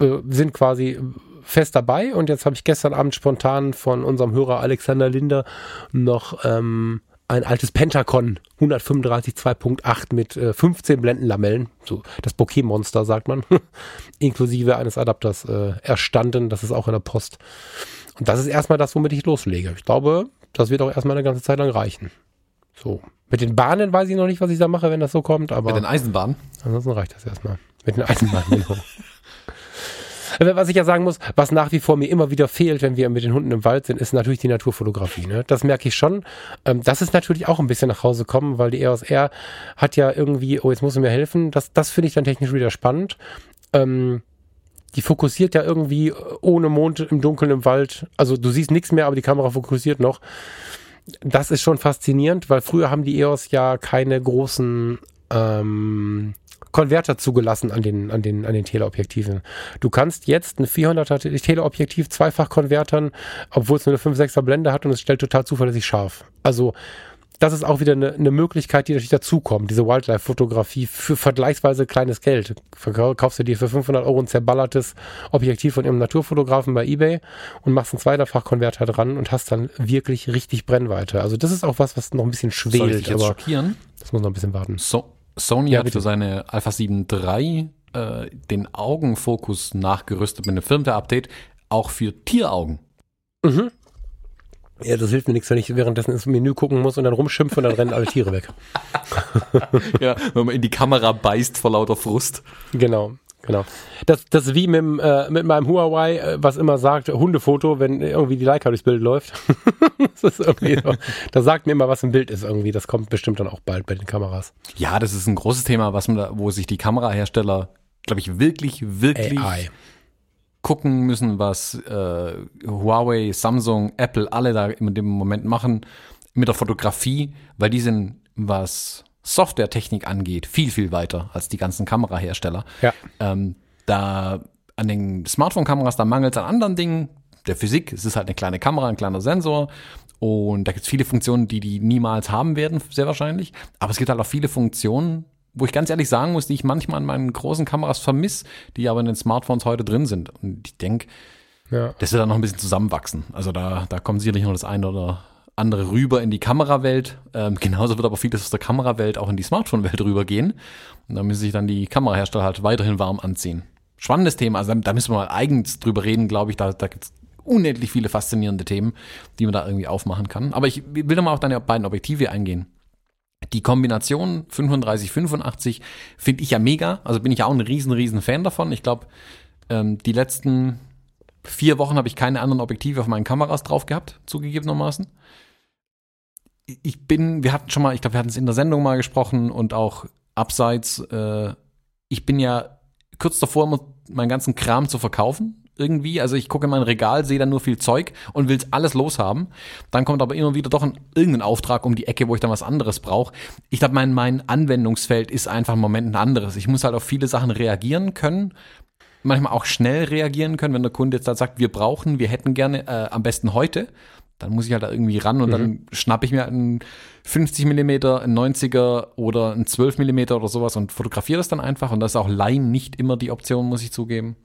äh, sind quasi fest dabei und jetzt habe ich gestern Abend spontan von unserem Hörer Alexander Linder noch ähm, ein altes Pentacon 135 2.8 mit äh, 15 Blendenlamellen, so das Bokeh-Monster sagt man, *laughs* inklusive eines Adapters äh, erstanden. Das ist auch in der Post. Und das ist erstmal das, womit ich loslege. Ich glaube, das wird auch erstmal eine ganze Zeit lang reichen. So. Mit den Bahnen weiß ich noch nicht, was ich da mache, wenn das so kommt, aber. Mit den Eisenbahnen? Ansonsten reicht das erstmal. Mit den Eisenbahnen, *laughs* genau. Was ich ja sagen muss, was nach wie vor mir immer wieder fehlt, wenn wir mit den Hunden im Wald sind, ist natürlich die Naturfotografie. Ne? Das merke ich schon. Ähm, das ist natürlich auch ein bisschen nach Hause kommen, weil die EOS R hat ja irgendwie, oh, jetzt muss ich mir helfen. Das, das finde ich dann technisch wieder spannend. Ähm, die fokussiert ja irgendwie ohne Mond im Dunkeln im Wald. Also du siehst nichts mehr, aber die Kamera fokussiert noch. Das ist schon faszinierend, weil früher haben die EOS ja keine großen ähm, Konverter zugelassen an den, an den, an den Teleobjektiven. Du kannst jetzt ein 400er Teleobjektiv zweifach konvertern, obwohl es nur eine 5-6er Blende hat und es stellt total zuverlässig scharf. Also, das ist auch wieder eine, eine Möglichkeit, die natürlich dazukommt, diese Wildlife-Fotografie für vergleichsweise kleines Geld. Kaufst du dir für 500 Euro ein zerballertes Objektiv von einem Naturfotografen bei Ebay und machst einen Zweiterfach-Konverter dran und hast dann wirklich richtig Brennweite. Also das ist auch was, was noch ein bisschen schwelt. Soll ich dich jetzt aber schockieren? Das muss noch ein bisschen warten. So, Sony ja, hat bitte. für seine Alpha 7 III äh, den Augenfokus nachgerüstet mit einem Firmware-Update, auch für Tieraugen. Mhm. Ja, das hilft mir nichts, wenn ich währenddessen ins Menü gucken muss und dann rumschimpfe und dann rennen alle Tiere weg. *laughs* ja, wenn man in die Kamera beißt vor lauter Frust. Genau. Genau. Das, das ist wie mit, äh, mit meinem Huawei, äh, was immer sagt, Hundefoto, wenn irgendwie die Leica durchs Bild läuft. *laughs* das ist irgendwie so, da sagt mir immer, was im Bild ist irgendwie. Das kommt bestimmt dann auch bald bei den Kameras. Ja, das ist ein großes Thema, was man da, wo sich die Kamerahersteller, glaube ich, wirklich, wirklich AI. gucken müssen, was äh, Huawei, Samsung, Apple alle da in dem Moment machen mit der Fotografie, weil die sind, was Softwaretechnik angeht, viel, viel weiter als die ganzen Kamerahersteller. Ja. Ähm, da an den Smartphone-Kameras, da mangelt es an anderen Dingen. Der Physik, es ist halt eine kleine Kamera, ein kleiner Sensor. Und da gibt es viele Funktionen, die die niemals haben werden, sehr wahrscheinlich. Aber es gibt halt auch viele Funktionen, wo ich ganz ehrlich sagen muss, die ich manchmal an meinen großen Kameras vermisse, die aber in den Smartphones heute drin sind. Und ich denke, ja. das wird dann noch ein bisschen zusammenwachsen. Also da, da kommt sicherlich noch das eine oder andere rüber in die Kamerawelt. Ähm, *laughs* genauso wird aber vieles aus der Kamerawelt auch in die Smartphone-Welt rübergehen. Und da müssen sich dann die Kamerahersteller halt weiterhin warm anziehen. Spannendes Thema, also da müssen wir mal eigens drüber reden, glaube ich. Da, da gibt es unendlich viele faszinierende Themen, die man da irgendwie aufmachen kann. Aber ich will nochmal auf deine beiden Objektive eingehen. Die Kombination 35, 85 finde ich ja mega. Also bin ich ja auch ein riesen, riesen Fan davon. Ich glaube, ähm, die letzten vier Wochen habe ich keine anderen Objektive auf meinen Kameras drauf gehabt, zugegebenermaßen ich bin, wir hatten schon mal, ich glaube, wir hatten es in der Sendung mal gesprochen und auch abseits, äh, ich bin ja kurz davor, immer meinen ganzen Kram zu verkaufen. Irgendwie, also ich gucke in mein Regal, sehe dann nur viel Zeug und will alles loshaben. Dann kommt aber immer wieder doch ein, irgendein Auftrag um die Ecke, wo ich dann was anderes brauche. Ich glaube, mein, mein Anwendungsfeld ist einfach im Moment ein anderes. Ich muss halt auf viele Sachen reagieren können, manchmal auch schnell reagieren können, wenn der Kunde jetzt da sagt, wir brauchen, wir hätten gerne äh, am besten heute dann muss ich halt da irgendwie ran und mhm. dann schnappe ich mir einen 50 mm, einen 90er oder einen 12 mm oder sowas und fotografiere das dann einfach. Und das ist auch Line nicht immer die Option, muss ich zugeben.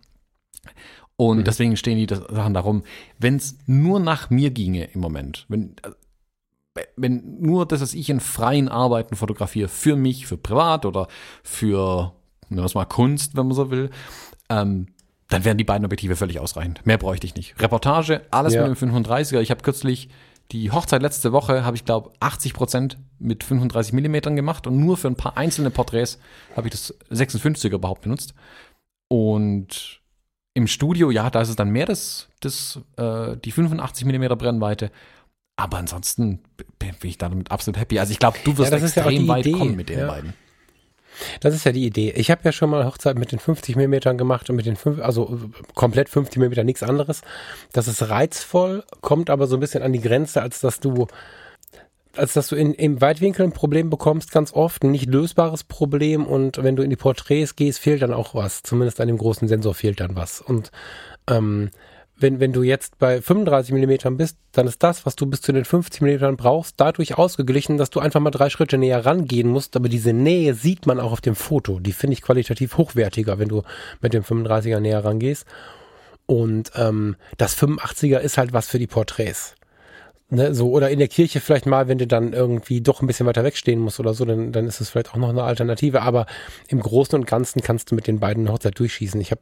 Und mhm. deswegen stehen die Sachen darum, wenn es nur nach mir ginge im Moment, wenn wenn nur das, was ich in freien Arbeiten fotografiere, für mich, für privat oder für, nennen wir es mal Kunst, wenn man so will, ähm, dann wären die beiden Objektive völlig ausreichend. Mehr bräuchte ich nicht. Reportage, alles ja. mit dem 35er. Ich habe kürzlich die Hochzeit letzte Woche, habe ich glaube 80 Prozent mit 35 Millimetern gemacht und nur für ein paar einzelne Porträts habe ich das 56er überhaupt benutzt. Und im Studio, ja, da ist es dann mehr das, das, äh, die 85 Millimeter Brennweite. Aber ansonsten bin ich damit absolut happy. Also ich glaube, du wirst ja, extrem ja weit Idee. kommen mit den ja. beiden. Das ist ja die Idee. Ich habe ja schon mal Hochzeit mit den 50 mm gemacht und mit den 5, also komplett 50 mm nichts anderes. Das ist reizvoll, kommt aber so ein bisschen an die Grenze, als dass du als dass du in, im Weitwinkel ein Problem bekommst, ganz oft, ein nicht lösbares Problem und wenn du in die Porträts gehst, fehlt dann auch was. Zumindest an dem großen Sensor fehlt dann was. Und ähm, wenn, wenn du jetzt bei 35 Millimetern bist, dann ist das, was du bis zu den 50 Millimetern brauchst, dadurch ausgeglichen, dass du einfach mal drei Schritte näher rangehen musst. Aber diese Nähe sieht man auch auf dem Foto. Die finde ich qualitativ hochwertiger, wenn du mit dem 35er näher rangehst. Und ähm, das 85er ist halt was für die Porträts. Ne, so, oder in der Kirche vielleicht mal, wenn du dann irgendwie doch ein bisschen weiter wegstehen musst oder so, dann, dann ist es vielleicht auch noch eine Alternative. Aber im Großen und Ganzen kannst du mit den beiden Hochzeit durchschießen. Ich habe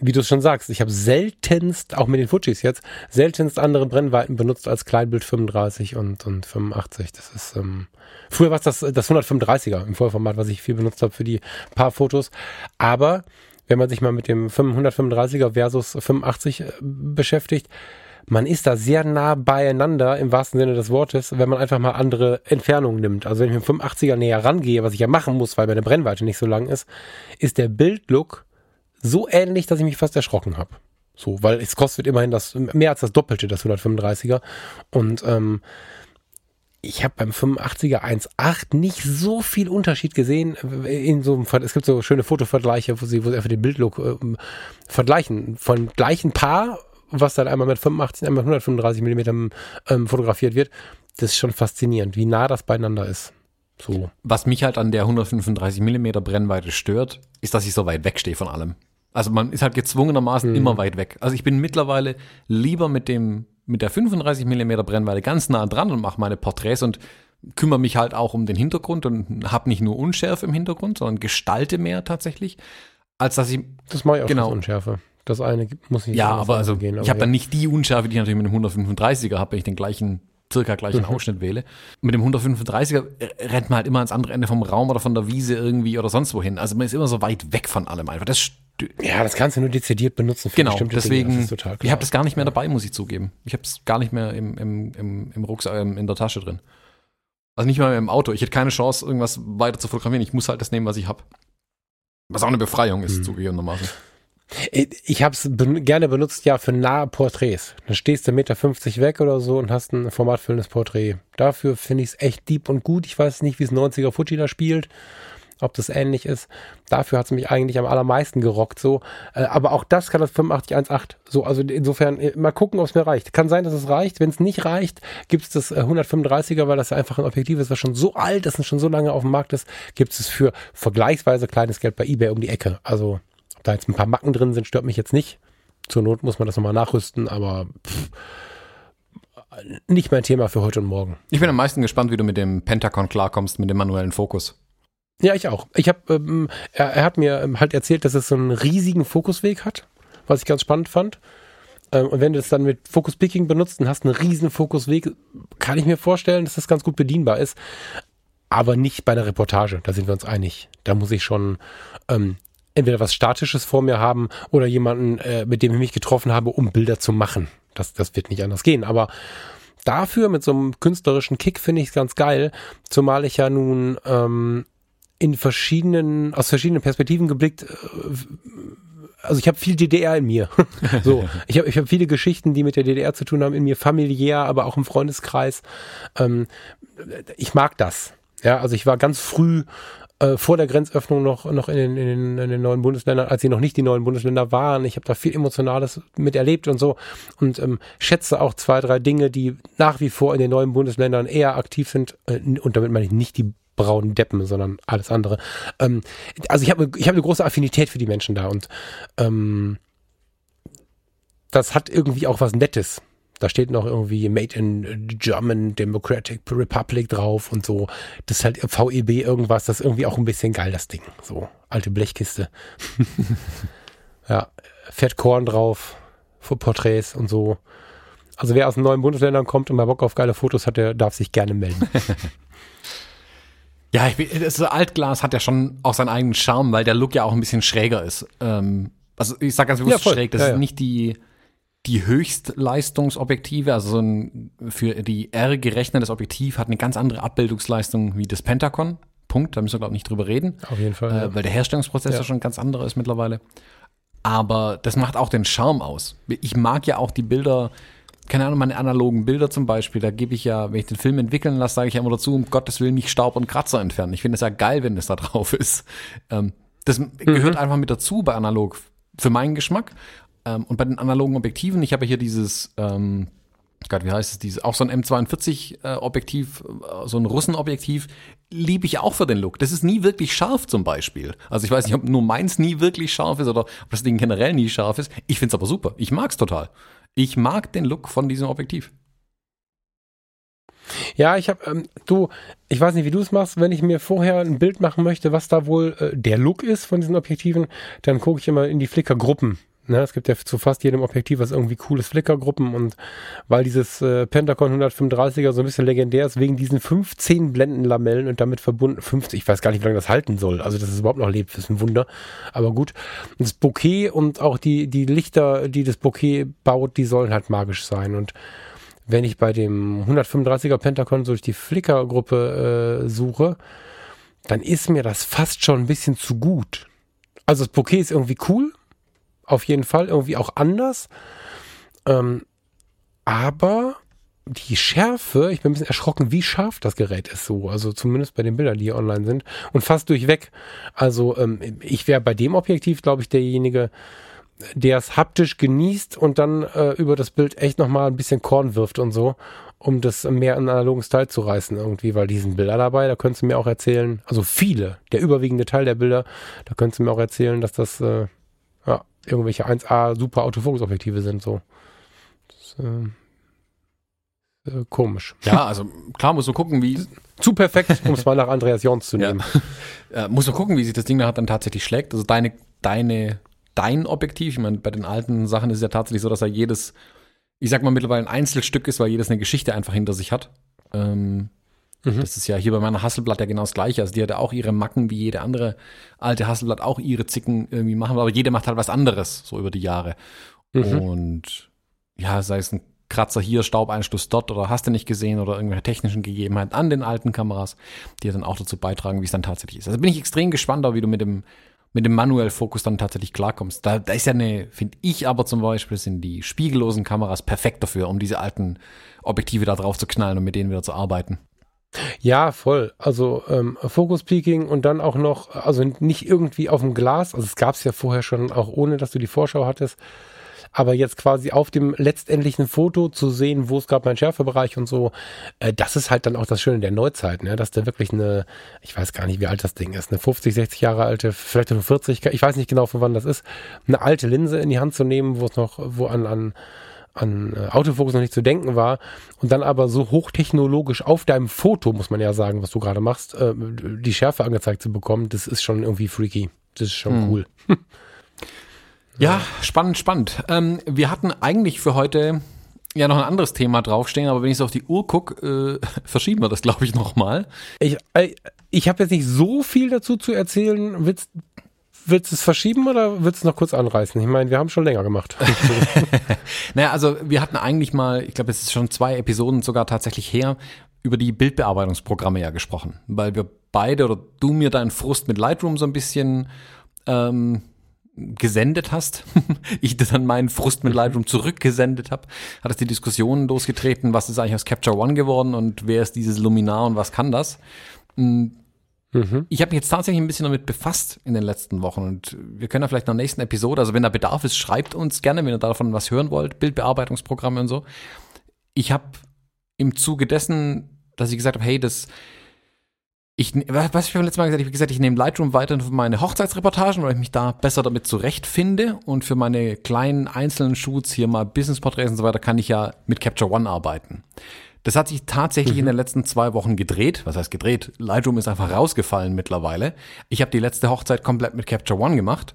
wie du es schon sagst, ich habe seltenst, auch mit den Fujis jetzt, seltenst andere Brennweiten benutzt als Kleinbild 35 und, und 85. Das ist, ähm, früher war es das, das 135er im Vollformat, was ich viel benutzt habe für die paar Fotos. Aber wenn man sich mal mit dem 135er versus 85 äh, beschäftigt, man ist da sehr nah beieinander im wahrsten Sinne des Wortes, wenn man einfach mal andere Entfernungen nimmt. Also wenn ich mit dem 85er näher rangehe, was ich ja machen muss, weil meine Brennweite nicht so lang ist, ist der Bildlook so ähnlich, dass ich mich fast erschrocken habe. So, weil es kostet immerhin das mehr als das Doppelte, das 135er. Und ähm, ich habe beim 85er 1.8 nicht so viel Unterschied gesehen. In so einem, es gibt so schöne Fotovergleiche, wo sie, wo sie einfach den Bildlook äh, vergleichen. Von gleichen Paar, was dann einmal mit 85, einmal mit 135 mm ähm, fotografiert wird. Das ist schon faszinierend, wie nah das beieinander ist. So. Was mich halt an der 135 mm Brennweite stört, ist, dass ich so weit wegstehe von allem. Also man ist halt gezwungenermaßen mhm. immer weit weg. Also ich bin mittlerweile lieber mit dem mit der 35 mm Brennweite ganz nah dran und mache meine Porträts und kümmere mich halt auch um den Hintergrund und habe nicht nur Unschärfe im Hintergrund, sondern gestalte mehr tatsächlich, als dass ich das mache ich auch genau das Unschärfe. Das eine muss ich ja, aber also gehen, aber ich habe ja. dann nicht die Unschärfe, die ich natürlich mit dem 135er habe, wenn ich den gleichen circa gleichen mhm. Ausschnitt wähle. Mit dem 135er rennt man halt immer ans andere Ende vom Raum oder von der Wiese irgendwie oder sonst wohin. Also man ist immer so weit weg von allem einfach. Das ja, das kannst du nur dezidiert benutzen für genau. Deswegen, ich habe das gar nicht mehr dabei, muss ich zugeben. Ich habe es gar nicht mehr im, im, im, im Rucksack, ähm, in der Tasche drin. Also nicht mal im Auto. Ich hätte keine Chance, irgendwas weiter zu fotografieren. Ich muss halt das nehmen, was ich habe. Was auch eine Befreiung ist, hm. zugegebenermaßen. Ich habe es ben gerne benutzt, ja, für nahe Porträts. Dann stehst du 1,50 Meter weg oder so und hast ein formatfüllendes Porträt. Dafür finde ich es echt deep und gut. Ich weiß nicht, wie es 90er Fuji da spielt ob das ähnlich ist. Dafür hat es mich eigentlich am allermeisten gerockt so. Äh, aber auch das kann das 8518. So, also insofern äh, mal gucken, ob es mir reicht. Kann sein, dass es reicht. Wenn es nicht reicht, gibt es das 135er, äh, weil das einfach ein Objektiv ist, was schon so alt ist und schon so lange auf dem Markt ist, gibt es für vergleichsweise kleines Geld bei eBay um die Ecke. Also da jetzt ein paar Macken drin sind, stört mich jetzt nicht. Zur Not muss man das nochmal nachrüsten, aber pff, nicht mein Thema für heute und morgen. Ich bin am meisten gespannt, wie du mit dem Pentacon klarkommst, mit dem manuellen Fokus. Ja, ich auch. Ich habe, ähm, er, er, hat mir ähm, halt erzählt, dass es so einen riesigen Fokusweg hat, was ich ganz spannend fand. Ähm, und wenn du es dann mit Focus Picking benutzt und hast einen riesen Fokusweg, kann ich mir vorstellen, dass das ganz gut bedienbar ist. Aber nicht bei einer Reportage, da sind wir uns einig. Da muss ich schon ähm, entweder was Statisches vor mir haben oder jemanden, äh, mit dem ich mich getroffen habe, um Bilder zu machen. Das, das wird nicht anders gehen. Aber dafür mit so einem künstlerischen Kick finde ich es ganz geil, zumal ich ja nun ähm, in verschiedenen, aus verschiedenen Perspektiven geblickt, äh, also ich habe viel DDR in mir. *laughs* so, ich habe ich hab viele Geschichten, die mit der DDR zu tun haben, in mir familiär, aber auch im Freundeskreis. Ähm, ich mag das. Ja, also ich war ganz früh äh, vor der Grenzöffnung noch noch in den, in, den, in den neuen Bundesländern, als sie noch nicht die neuen Bundesländer waren. Ich habe da viel Emotionales miterlebt und so und ähm, schätze auch zwei, drei Dinge, die nach wie vor in den neuen Bundesländern eher aktiv sind. Äh, und damit meine ich nicht die braunen Deppen, sondern alles andere. Ähm, also ich habe ich hab eine große Affinität für die Menschen da und ähm, das hat irgendwie auch was Nettes. Da steht noch irgendwie Made in German Democratic Republic drauf und so. Das ist halt VEB irgendwas, das ist irgendwie auch ein bisschen geil, das Ding. So, alte Blechkiste. *laughs* ja, fett Korn drauf, für Porträts und so. Also wer aus den neuen Bundesländern kommt und mal Bock auf geile Fotos hat, der darf sich gerne melden. *laughs* ja, ich, das Altglas hat ja schon auch seinen eigenen Charme, weil der Look ja auch ein bisschen schräger ist. Ähm, also ich sag ganz bewusst ja, schräg, das ja, ist ja. nicht die die Höchstleistungsobjektive, also so ein, für die R gerechnetes Objektiv hat eine ganz andere Abbildungsleistung wie das Pentacon. Punkt, da müssen wir glaube ich nicht drüber reden. Auf jeden Fall. Äh, weil der Herstellungsprozess ja. schon ein ganz anderer ist mittlerweile. Aber das macht auch den Charme aus. Ich mag ja auch die Bilder, keine Ahnung, meine analogen Bilder zum Beispiel, da gebe ich ja, wenn ich den Film entwickeln lasse, sage ich ja immer dazu, um Gottes Willen nicht Staub und Kratzer entfernen. Ich finde es ja geil, wenn das da *laughs* drauf ist. Ähm, das mhm. gehört einfach mit dazu bei analog für meinen Geschmack. Ähm, und bei den analogen Objektiven, ich habe hier dieses, ähm, Gott, wie heißt es, dieses, auch so ein M42-Objektiv, äh, so ein Russenobjektiv, liebe ich auch für den Look. Das ist nie wirklich scharf zum Beispiel. Also ich weiß nicht, ob nur meins nie wirklich scharf ist oder ob das Ding generell nie scharf ist. Ich finde es aber super. Ich mag es total. Ich mag den Look von diesem Objektiv. Ja, ich habe, ähm, du, ich weiß nicht, wie du es machst, wenn ich mir vorher ein Bild machen möchte, was da wohl äh, der Look ist von diesen Objektiven, dann gucke ich immer in die Flickr-Gruppen Ne, es gibt ja zu fast jedem Objektiv was irgendwie cooles Flickergruppen und weil dieses äh, Pentacon 135er so ein bisschen legendär ist, wegen diesen 15 Blendenlamellen und damit verbunden, 50, ich weiß gar nicht, wie lange das halten soll. Also, dass es überhaupt noch lebt, ist ein Wunder. Aber gut. Das Bouquet und auch die, die Lichter, die das Bouquet baut, die sollen halt magisch sein. Und wenn ich bei dem 135er Pentacon so durch die Flickergruppe äh, suche, dann ist mir das fast schon ein bisschen zu gut. Also das Bouquet ist irgendwie cool, auf jeden Fall irgendwie auch anders. Ähm, aber die Schärfe, ich bin ein bisschen erschrocken, wie scharf das Gerät ist so. Also zumindest bei den Bildern, die hier online sind. Und fast durchweg. Also ähm, ich wäre bei dem Objektiv, glaube ich, derjenige, der es haptisch genießt und dann äh, über das Bild echt nochmal ein bisschen Korn wirft und so, um das mehr in analogen Style zu reißen irgendwie, weil die sind Bilder dabei, da könntest du mir auch erzählen, also viele, der überwiegende Teil der Bilder, da könntest du mir auch erzählen, dass das äh, ja, irgendwelche 1A super Autofokusobjektive sind, so. Das, äh, äh, komisch. Ja, also klar muss du gucken, wie. *laughs* Zu perfekt, um es mal nach Andreas Jons zu nehmen. *laughs* Ja. äh, musst du gucken, wie sich das Ding dann tatsächlich schlägt. Also deine, deine, dein Objektiv, ich meine, bei den alten Sachen ist es ja tatsächlich so, dass er jedes, ich sag mal, mittlerweile ein Einzelstück ist, weil jedes eine Geschichte einfach hinter sich hat. Ähm, Mhm. Das ist ja hier bei meiner Hasselblatt ja genau das Gleiche. Also die hat ja auch ihre Macken, wie jede andere alte Hasselblatt auch ihre Zicken irgendwie machen, aber jede macht halt was anderes, so über die Jahre. Mhm. Und ja, sei es ein Kratzer hier, Staubeinschluss dort oder hast du nicht gesehen oder irgendwelche technischen Gegebenheiten an den alten Kameras, die ja dann auch dazu beitragen, wie es dann tatsächlich ist. Also bin ich extrem gespannt, auch wie du mit dem mit dem manuell Fokus dann tatsächlich klarkommst. Da, da ist ja eine, finde ich aber zum Beispiel, sind die spiegellosen Kameras perfekt dafür, um diese alten Objektive da drauf zu knallen und mit denen wieder zu arbeiten. Ja, voll. Also ähm, Focus Peaking und dann auch noch, also nicht irgendwie auf dem Glas, also es gab es ja vorher schon, auch ohne dass du die Vorschau hattest, aber jetzt quasi auf dem letztendlichen Foto zu sehen, wo es gerade mein Schärfebereich und so, äh, das ist halt dann auch das Schöne der Neuzeit, ne? dass da wirklich eine, ich weiß gar nicht, wie alt das Ding ist, eine 50, 60 Jahre alte, vielleicht nur 40, ich weiß nicht genau, von wann das ist, eine alte Linse in die Hand zu nehmen, wo es noch, wo an, an an äh, Autofokus noch nicht zu denken war und dann aber so hochtechnologisch auf deinem Foto, muss man ja sagen, was du gerade machst, äh, die Schärfe angezeigt zu bekommen, das ist schon irgendwie freaky. Das ist schon hm. cool. *laughs* ja, spannend, spannend. Ähm, wir hatten eigentlich für heute ja noch ein anderes Thema draufstehen, aber wenn ich so auf die Uhr gucke, äh, *laughs* verschieben wir das, glaube ich, nochmal. Ich, äh, ich habe jetzt nicht so viel dazu zu erzählen. Willst, Willst du es verschieben oder willst du es noch kurz anreißen? Ich meine, wir haben schon länger gemacht. *laughs* naja, also wir hatten eigentlich mal, ich glaube, es ist schon zwei Episoden sogar tatsächlich her, über die Bildbearbeitungsprogramme ja gesprochen, weil wir beide oder du mir deinen Frust mit Lightroom so ein bisschen ähm, gesendet hast, *laughs* ich dann meinen Frust mit Lightroom zurückgesendet habe, hat es die Diskussion losgetreten, was ist eigentlich aus Capture One geworden und wer ist dieses Luminar und was kann das? Hm, Mhm. Ich habe mich jetzt tatsächlich ein bisschen damit befasst in den letzten Wochen und wir können ja vielleicht in der nächsten Episode, also wenn da Bedarf ist, schreibt uns gerne, wenn ihr davon was hören wollt, Bildbearbeitungsprogramme und so. Ich habe im Zuge dessen, dass ich gesagt habe, hey, das ich, was ich beim letzten Mal gesagt habe, ich habe gesagt, ich nehme Lightroom weiterhin für meine Hochzeitsreportagen, weil ich mich da besser damit zurechtfinde und für meine kleinen einzelnen Shoots hier mal Business Porträts und so weiter kann ich ja mit Capture One arbeiten. Das hat sich tatsächlich mhm. in den letzten zwei Wochen gedreht. Was heißt gedreht? Lightroom ist einfach rausgefallen mittlerweile. Ich habe die letzte Hochzeit komplett mit Capture One gemacht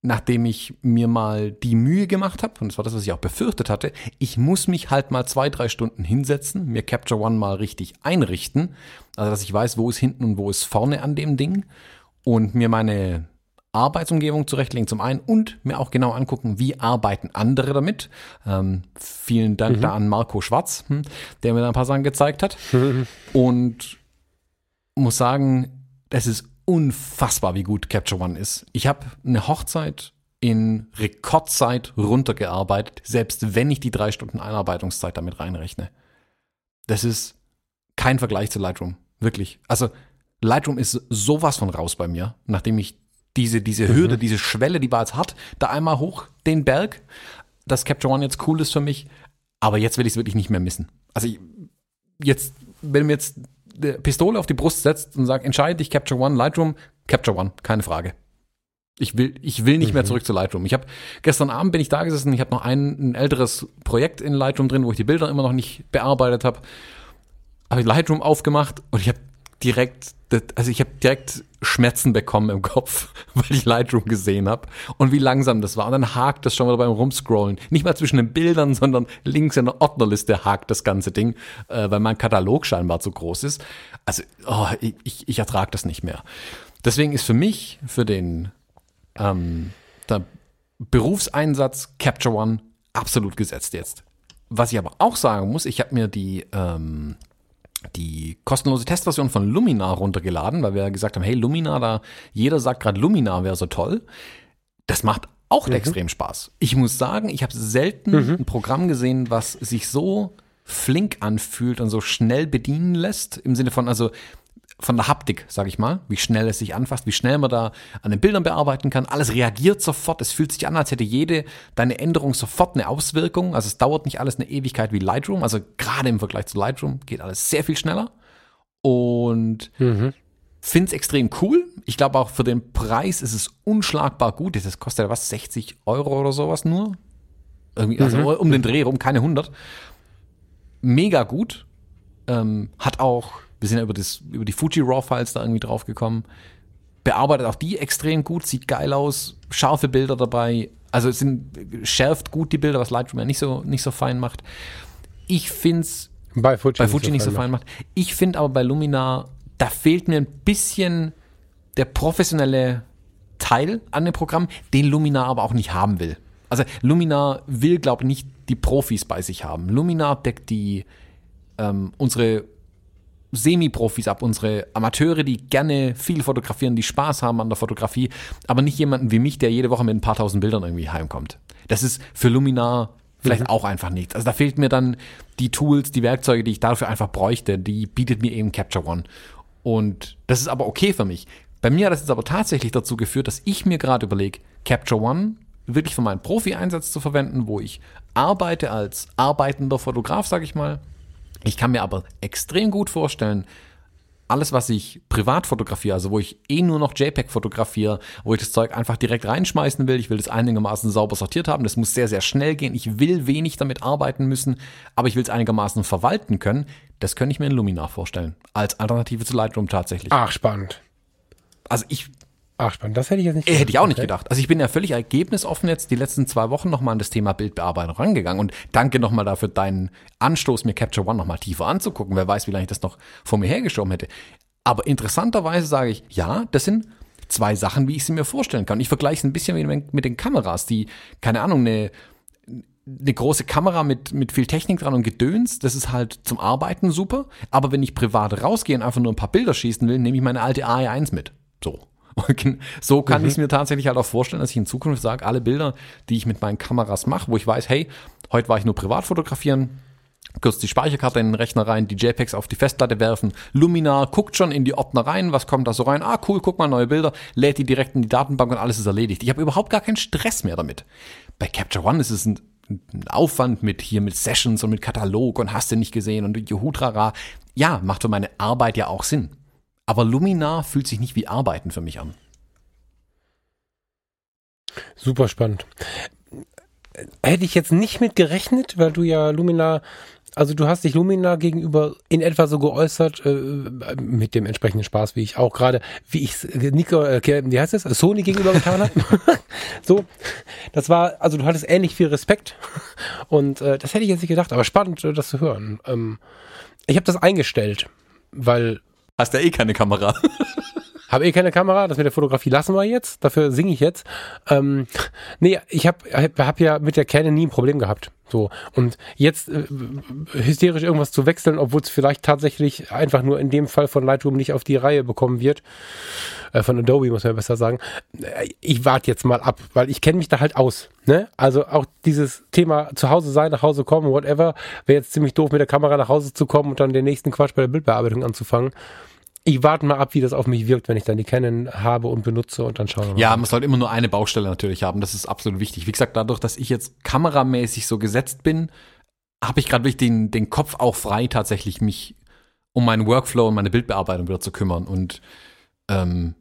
nachdem ich mir mal die Mühe gemacht habe, und das war das, was ich auch befürchtet hatte, ich muss mich halt mal zwei, drei Stunden hinsetzen, mir Capture One mal richtig einrichten, also dass ich weiß, wo ist hinten und wo ist vorne an dem Ding und mir meine Arbeitsumgebung zurechtlegen zum einen und mir auch genau angucken, wie arbeiten andere damit. Ähm, vielen Dank mhm. da an Marco Schwarz, hm, der mir da ein paar Sachen gezeigt hat. *laughs* und muss sagen, das ist unfassbar, wie gut Capture One ist. Ich habe eine Hochzeit in Rekordzeit runtergearbeitet, selbst wenn ich die drei Stunden Einarbeitungszeit damit reinrechne. Das ist kein Vergleich zu Lightroom. Wirklich. Also Lightroom ist sowas von raus bei mir, nachdem ich diese, diese Hürde, mhm. diese Schwelle, die war jetzt hat, da einmal hoch den Berg, dass Capture One jetzt cool ist für mich, aber jetzt will ich es wirklich nicht mehr missen. Also ich, jetzt, wenn mir jetzt Pistole auf die Brust setzt und sagt, entscheide dich Capture One, Lightroom, Capture One, keine Frage. Ich will, ich will nicht mhm. mehr zurück zu Lightroom. Ich habe gestern Abend bin ich da gesessen, ich habe noch ein, ein, älteres Projekt in Lightroom drin, wo ich die Bilder immer noch nicht bearbeitet habe. Habe ich Lightroom aufgemacht und ich habe direkt, also ich habe direkt Schmerzen bekommen im Kopf, *laughs* weil ich Lightroom gesehen habe und wie langsam das war. Und dann hakt das schon mal beim Rumscrollen. Nicht mal zwischen den Bildern, sondern links in der Ordnerliste hakt das ganze Ding, äh, weil mein Katalog scheinbar zu groß ist. Also oh, ich, ich, ich ertrage das nicht mehr. Deswegen ist für mich, für den ähm, der Berufseinsatz Capture One absolut gesetzt jetzt. Was ich aber auch sagen muss, ich habe mir die ähm, die kostenlose Testversion von Luminar runtergeladen, weil wir gesagt haben, hey, Luminar, da jeder sagt gerade Luminar wäre so toll. Das macht auch mhm. extrem Spaß. Ich muss sagen, ich habe selten mhm. ein Programm gesehen, was sich so flink anfühlt und so schnell bedienen lässt, im Sinne von, also von der Haptik, sage ich mal, wie schnell es sich anfasst, wie schnell man da an den Bildern bearbeiten kann. Alles reagiert sofort. Es fühlt sich an, als hätte jede deine Änderung sofort eine Auswirkung. Also es dauert nicht alles eine Ewigkeit wie Lightroom. Also gerade im Vergleich zu Lightroom geht alles sehr viel schneller. Und mhm. finde es extrem cool. Ich glaube auch für den Preis ist es unschlagbar gut. Das kostet ja was, 60 Euro oder sowas nur. Irgendwie, also mhm. um den Dreh rum, keine 100. Mega gut. Ähm, hat auch wir sind ja über, das, über die Fuji RAW-Files da irgendwie drauf gekommen. Bearbeitet auch die extrem gut, sieht geil aus, scharfe Bilder dabei. Also es sind, schärft gut die Bilder, was Lightroom ja nicht so, nicht so fein macht. Ich finde es bei Fuji, bei Fuji nicht so, fein macht. macht. Ich finde aber bei Luminar, da fehlt mir ein bisschen der professionelle Teil an dem Programm, den Luminar aber auch nicht haben will. Also Luminar will, glaube ich, nicht die Profis bei sich haben. Luminar deckt die ähm, unsere Semi-Profis ab, unsere Amateure, die gerne viel fotografieren, die Spaß haben an der Fotografie, aber nicht jemanden wie mich, der jede Woche mit ein paar tausend Bildern irgendwie heimkommt. Das ist für Luminar vielleicht mhm. auch einfach nichts. Also da fehlt mir dann die Tools, die Werkzeuge, die ich dafür einfach bräuchte, die bietet mir eben Capture One. Und das ist aber okay für mich. Bei mir hat das jetzt aber tatsächlich dazu geführt, dass ich mir gerade überlege, Capture One wirklich für meinen Profi-Einsatz zu verwenden, wo ich arbeite als arbeitender Fotograf, sage ich mal, ich kann mir aber extrem gut vorstellen, alles, was ich privat fotografiere, also wo ich eh nur noch JPEG fotografiere, wo ich das Zeug einfach direkt reinschmeißen will, ich will das einigermaßen sauber sortiert haben, das muss sehr, sehr schnell gehen, ich will wenig damit arbeiten müssen, aber ich will es einigermaßen verwalten können, das könnte ich mir in Luminar vorstellen, als Alternative zu Lightroom tatsächlich. Ach, spannend. Also ich Ach, spannend. Das hätte ich jetzt nicht gedacht. Hätte ich auch nicht gedacht. Also ich bin ja völlig ergebnisoffen jetzt die letzten zwei Wochen nochmal an das Thema Bildbearbeitung rangegangen und danke nochmal dafür deinen Anstoß, mir Capture One nochmal tiefer anzugucken. Wer weiß, wie lange ich das noch vor mir hergeschoben hätte. Aber interessanterweise sage ich, ja, das sind zwei Sachen, wie ich sie mir vorstellen kann. Ich vergleiche es ein bisschen mit den Kameras, die, keine Ahnung, eine, eine große Kamera mit, mit viel Technik dran und Gedöns, das ist halt zum Arbeiten super. Aber wenn ich privat rausgehe und einfach nur ein paar Bilder schießen will, nehme ich meine alte AE1 mit. So. Und so kann mhm. ich es mir tatsächlich halt auch vorstellen, dass ich in Zukunft sage, alle Bilder, die ich mit meinen Kameras mache, wo ich weiß, hey, heute war ich nur privat fotografieren, kurz die Speicherkarte in den Rechner rein, die JPEGs auf die Festplatte werfen. Luminar guckt schon in die Ordner rein, was kommt da so rein? Ah, cool, guck mal, neue Bilder, lädt die direkt in die Datenbank und alles ist erledigt. Ich habe überhaupt gar keinen Stress mehr damit. Bei Capture One ist es ein, ein Aufwand mit hier mit Sessions und mit Katalog und hast du nicht gesehen und Juhutrara. Ja, macht für meine Arbeit ja auch Sinn. Aber Luminar fühlt sich nicht wie Arbeiten für mich an. Super spannend. Hätte ich jetzt nicht mit gerechnet, weil du ja Luminar also du hast dich Lumina gegenüber in etwa so geäußert, äh, mit dem entsprechenden Spaß, wie ich auch gerade, wie ich Nico, äh, wie heißt es, Sony gegenüber getan habe. *laughs* so, das war, also du hattest ähnlich viel Respekt und äh, das hätte ich jetzt nicht gedacht, aber spannend, äh, das zu hören. Ähm, ich habe das eingestellt, weil... Hast ja eh keine Kamera. *laughs* Habe eh keine Kamera, das mit der Fotografie lassen wir jetzt, dafür singe ich jetzt. Ähm, nee, ich habe hab, ja mit der Canon nie ein Problem gehabt. So, und jetzt äh, hysterisch irgendwas zu wechseln, obwohl es vielleicht tatsächlich einfach nur in dem Fall von Lightroom nicht auf die Reihe bekommen wird, äh, von Adobe muss man besser sagen, äh, ich warte jetzt mal ab, weil ich kenne mich da halt aus. Ne? Also auch dieses Thema zu Hause sein, nach Hause kommen, whatever, wäre jetzt ziemlich doof, mit der Kamera nach Hause zu kommen und dann den nächsten Quatsch bei der Bildbearbeitung anzufangen ich warte mal ab, wie das auf mich wirkt, wenn ich dann die Canon habe und benutze und dann schauen wir mal. Ja, man sollte immer nur eine Baustelle natürlich haben. Das ist absolut wichtig. Wie gesagt, dadurch, dass ich jetzt kameramäßig so gesetzt bin, habe ich gerade wirklich den, den Kopf auch frei, tatsächlich mich um meinen Workflow und meine Bildbearbeitung wieder zu kümmern. Und ähm,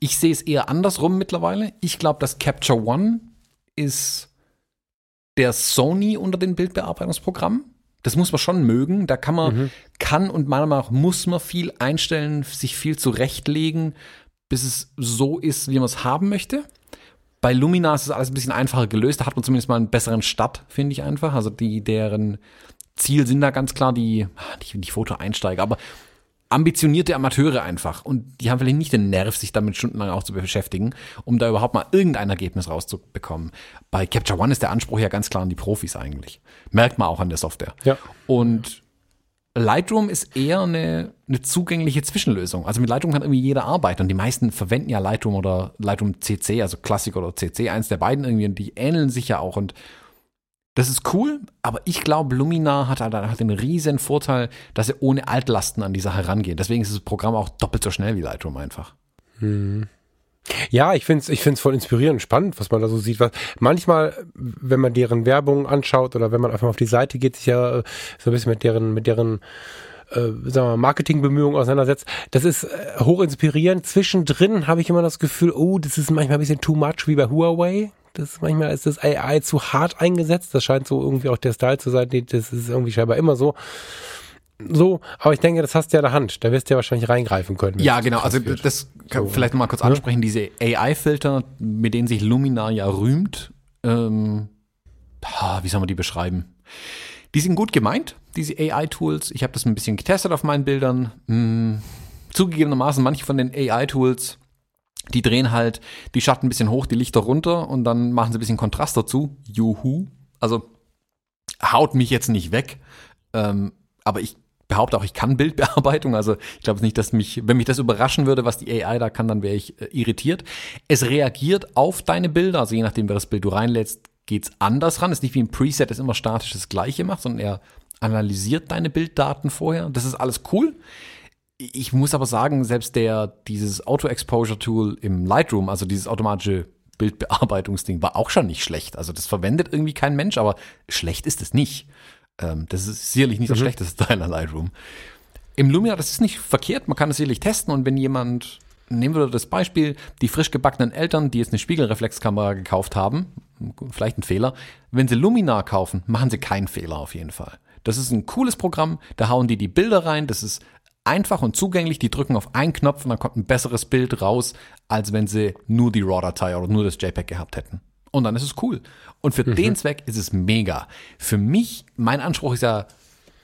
ich sehe es eher andersrum mittlerweile. Ich glaube, dass Capture One ist der Sony unter den Bildbearbeitungsprogrammen. Das muss man schon mögen. Da kann man, mhm. kann und meiner Meinung nach muss man viel einstellen, sich viel zurechtlegen, bis es so ist, wie man es haben möchte. Bei Lumina ist es alles ein bisschen einfacher gelöst. Da hat man zumindest mal einen besseren Start, finde ich einfach. Also die, deren Ziel sind da ganz klar die, nicht die Fotoeinsteiger, aber ambitionierte Amateure einfach. Und die haben vielleicht nicht den Nerv, sich damit stundenlang auch zu beschäftigen, um da überhaupt mal irgendein Ergebnis rauszubekommen. Bei Capture One ist der Anspruch ja ganz klar an die Profis eigentlich. Merkt man auch an der Software. Ja. Und Lightroom ist eher eine, eine zugängliche Zwischenlösung. Also mit Lightroom kann irgendwie jeder arbeiten und die meisten verwenden ja Lightroom oder Lightroom CC, also Classic oder CC, eins der beiden irgendwie und die ähneln sich ja auch und das ist cool, aber ich glaube, Luminar hat, hat, den riesen Vorteil, dass er ohne Altlasten an die Sache rangeht. Deswegen ist das Programm auch doppelt so schnell wie Lightroom einfach. Hm. Ja, ich finde es ich find's voll inspirierend spannend, was man da so sieht. Was, manchmal, wenn man deren Werbung anschaut oder wenn man einfach mal auf die Seite geht, sich ja äh, so ein bisschen mit deren, mit deren äh, Marketingbemühungen auseinandersetzt. Das ist äh, hoch inspirierend. Zwischendrin habe ich immer das Gefühl, oh, das ist manchmal ein bisschen too much wie bei Huawei. Das manchmal ist das AI zu hart eingesetzt. Das scheint so irgendwie auch der Style zu sein. Das ist irgendwie scheinbar immer so. So, aber ich denke, das hast du ja in der Hand. Da wirst du ja wahrscheinlich reingreifen können. Ja, genau. Also das kann so. vielleicht nochmal kurz ja? ansprechen. Diese AI-Filter, mit denen sich Luminar ja rühmt, ähm, wie soll man die beschreiben? Die sind gut gemeint, diese AI-Tools. Ich habe das ein bisschen getestet auf meinen Bildern. Hm, zugegebenermaßen, manche von den AI-Tools die drehen halt die Schatten ein bisschen hoch, die Lichter runter und dann machen sie ein bisschen Kontrast dazu. Juhu. Also haut mich jetzt nicht weg. Ähm, aber ich behaupte auch, ich kann Bildbearbeitung. Also ich glaube nicht, dass mich, wenn mich das überraschen würde, was die AI da kann, dann wäre ich äh, irritiert. Es reagiert auf deine Bilder. Also je nachdem, wer das Bild du reinlädst, geht's anders ran. Es ist nicht wie ein Preset, das immer statisch das Gleiche macht, sondern er analysiert deine Bilddaten vorher. Das ist alles cool. Ich muss aber sagen, selbst der, dieses Auto-Exposure-Tool im Lightroom, also dieses automatische Bildbearbeitungsding, war auch schon nicht schlecht. Also das verwendet irgendwie kein Mensch, aber schlecht ist es nicht. Ähm, das ist sicherlich nicht das mhm. schlechteste Teil an Lightroom. Im Lumia, das ist nicht verkehrt, man kann es sicherlich testen und wenn jemand, nehmen wir das Beispiel, die frisch gebackenen Eltern, die jetzt eine Spiegelreflexkamera gekauft haben, vielleicht ein Fehler, wenn sie Luminar kaufen, machen sie keinen Fehler auf jeden Fall. Das ist ein cooles Programm, da hauen die die Bilder rein, das ist einfach und zugänglich. Die drücken auf einen Knopf und dann kommt ein besseres Bild raus, als wenn sie nur die RAW-Datei oder nur das JPEG gehabt hätten. Und dann ist es cool. Und für mhm. den Zweck ist es mega. Für mich, mein Anspruch ist ja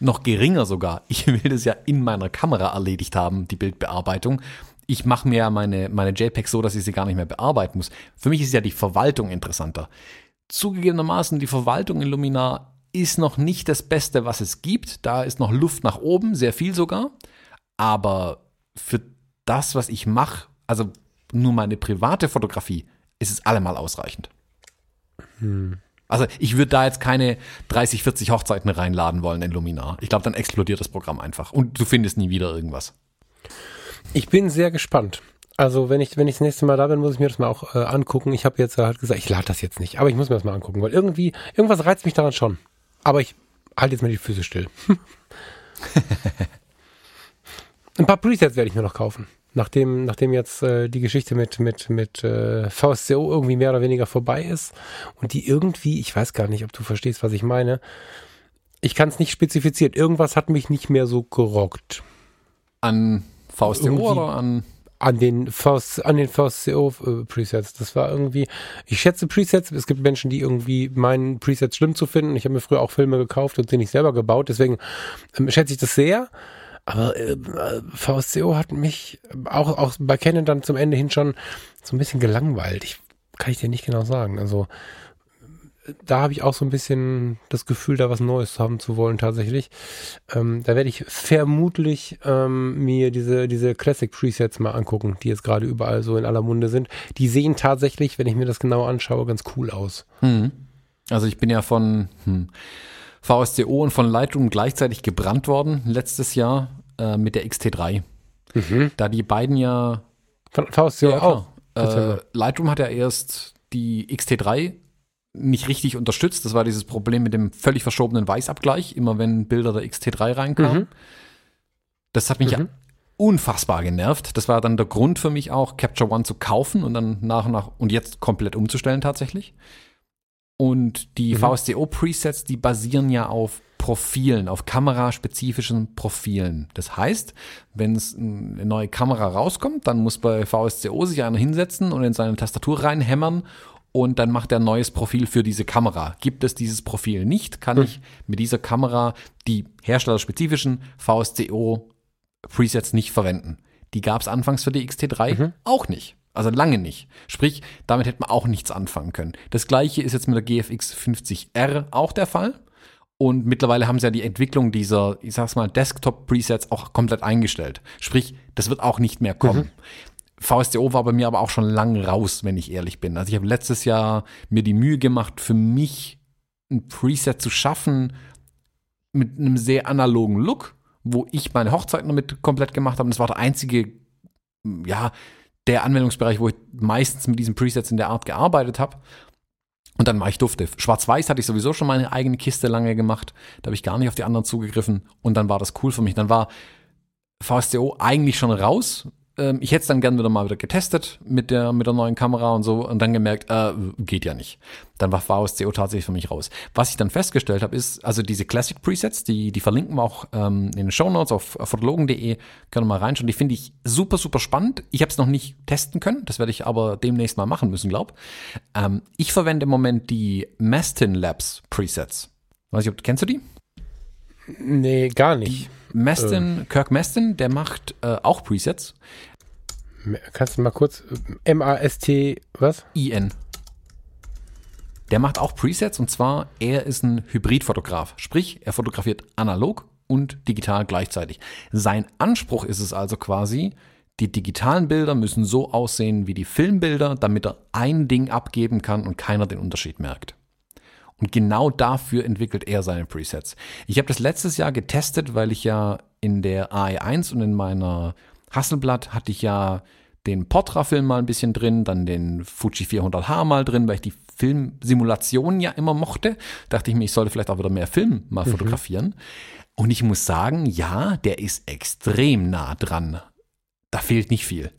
noch geringer sogar. *laughs* Ich will das ja in meiner Kamera erledigt haben, die Bildbearbeitung. Ich mache mir ja meine, meine JPEGs so, dass ich sie gar nicht mehr bearbeiten muss. Für mich ist ja die Verwaltung interessanter. Zugegebenermaßen, die Verwaltung in Luminar ist noch nicht das Beste, was es gibt. Da ist noch Luft nach oben, sehr viel sogar. Aber für das, was ich mache, also nur meine private Fotografie, ist es allemal ausreichend. Hm. Also ich würde da jetzt keine 30, 40 Hochzeiten reinladen wollen in Luminar. Ich glaube, dann explodiert das Programm einfach und du findest nie wieder irgendwas. Ich bin sehr gespannt. Also wenn ich wenn ich das nächste Mal da bin, muss ich mir das mal auch äh, angucken. Ich habe jetzt halt gesagt, ich lade das jetzt nicht, aber ich muss mir das mal angucken, weil irgendwie irgendwas reizt mich daran schon. Aber ich halte jetzt mal die Füße still. *laughs* Ein paar Presets werde ich mir noch kaufen. Nachdem, nachdem jetzt äh, die Geschichte mit, mit, mit äh, VSCO irgendwie mehr oder weniger vorbei ist und die irgendwie, ich weiß gar nicht, ob du verstehst, was ich meine. Ich kann es nicht spezifizieren. Irgendwas hat mich nicht mehr so gerockt. An VSCO irgendwie oder an an den VS, an den VSCO äh, Presets. Das war irgendwie, ich schätze Presets. Es gibt Menschen, die irgendwie meinen Presets schlimm zu finden. Ich habe mir früher auch Filme gekauft und sie nicht selber gebaut. Deswegen ähm, schätze ich das sehr. Aber äh, VSCO hat mich auch, auch bei Canon dann zum Ende hin schon so ein bisschen gelangweilt. Ich kann ich dir nicht genau sagen. Also da habe ich auch so ein bisschen das Gefühl, da was Neues haben zu wollen tatsächlich. Ähm, da werde ich vermutlich ähm, mir diese, diese Classic Presets mal angucken, die jetzt gerade überall so in aller Munde sind. Die sehen tatsächlich, wenn ich mir das genau anschaue, ganz cool aus. Hm. Also ich bin ja von hm, VSCO und von Lightroom gleichzeitig gebrannt worden letztes Jahr äh, mit der XT3. Mhm. Da die beiden ja von VSCO ja, auch. Äh, Lightroom hat ja erst die XT3 nicht richtig unterstützt. Das war dieses Problem mit dem völlig verschobenen Weißabgleich, immer wenn Bilder der XT3 reinkamen. Mhm. Das hat mich mhm. ja unfassbar genervt. Das war dann der Grund für mich auch, Capture One zu kaufen und dann nach und nach und jetzt komplett umzustellen tatsächlich. Und die mhm. VSCO-Presets, die basieren ja auf Profilen, auf kameraspezifischen Profilen. Das heißt, wenn es eine neue Kamera rauskommt, dann muss bei VSCO sich einer hinsetzen und in seine Tastatur reinhämmern und dann macht er ein neues Profil für diese Kamera. Gibt es dieses Profil nicht, kann hm. ich mit dieser Kamera die herstellerspezifischen VSCO Presets nicht verwenden. Die gab es anfangs für die XT3 mhm. auch nicht. Also lange nicht. Sprich, damit hätte man auch nichts anfangen können. Das gleiche ist jetzt mit der GFX 50R auch der Fall. Und mittlerweile haben sie ja die Entwicklung dieser, ich sag's mal, Desktop-Presets auch komplett eingestellt. Sprich, das wird auch nicht mehr kommen. Mhm. VSDO war bei mir aber auch schon lang raus, wenn ich ehrlich bin. Also ich habe letztes Jahr mir die Mühe gemacht, für mich ein Preset zu schaffen mit einem sehr analogen Look, wo ich meine Hochzeit noch mit komplett gemacht habe. Und das war der einzige, ja, der Anwendungsbereich, wo ich meistens mit diesen Presets in der Art gearbeitet habe. Und dann war ich dufte. Schwarz-Weiß hatte ich sowieso schon meine eigene Kiste lange gemacht. Da habe ich gar nicht auf die anderen zugegriffen. Und dann war das cool für mich. Dann war VSDO eigentlich schon raus, ähm, ich hätte es dann gerne wieder mal wieder getestet mit der, mit der neuen Kamera und so und dann gemerkt, äh, geht ja nicht. Dann war VSCO tatsächlich für mich raus. Was ich dann festgestellt habe, ist, also diese Classic Presets, die, die verlinken wir auch ähm, in den Show Notes auf fotologen.de, können wir mal reinschauen. Die finde ich super, super spannend. Ich habe es noch nicht testen können, das werde ich aber demnächst mal machen müssen, glaub. Ähm, ich verwende im Moment die Mastin Labs Presets. Weiß ich, ob, kennst du die? Nee, gar nicht. Die Mastin, äh. Kirk Mastin, der macht äh, auch Presets. Kannst du mal kurz M-A-S-T, was? I-N. Der macht auch Presets und zwar, er ist ein Hybridfotograf. Sprich, er fotografiert analog und digital gleichzeitig. Sein Anspruch ist es also quasi, die digitalen Bilder müssen so aussehen wie die Filmbilder, damit er ein Ding abgeben kann und keiner den Unterschied merkt. Und genau dafür entwickelt er seine Presets. Ich habe das letztes Jahr getestet, weil ich ja in der AE1 und in meiner Hasselblatt hatte ich ja den Portra-Film mal ein bisschen drin, dann den Fuji 400H mal drin, weil ich die Filmsimulationen ja immer mochte. Dachte ich mir, ich sollte vielleicht auch wieder mehr Film mal mhm. fotografieren. Und ich muss sagen, ja, der ist extrem nah dran. Da fehlt nicht viel.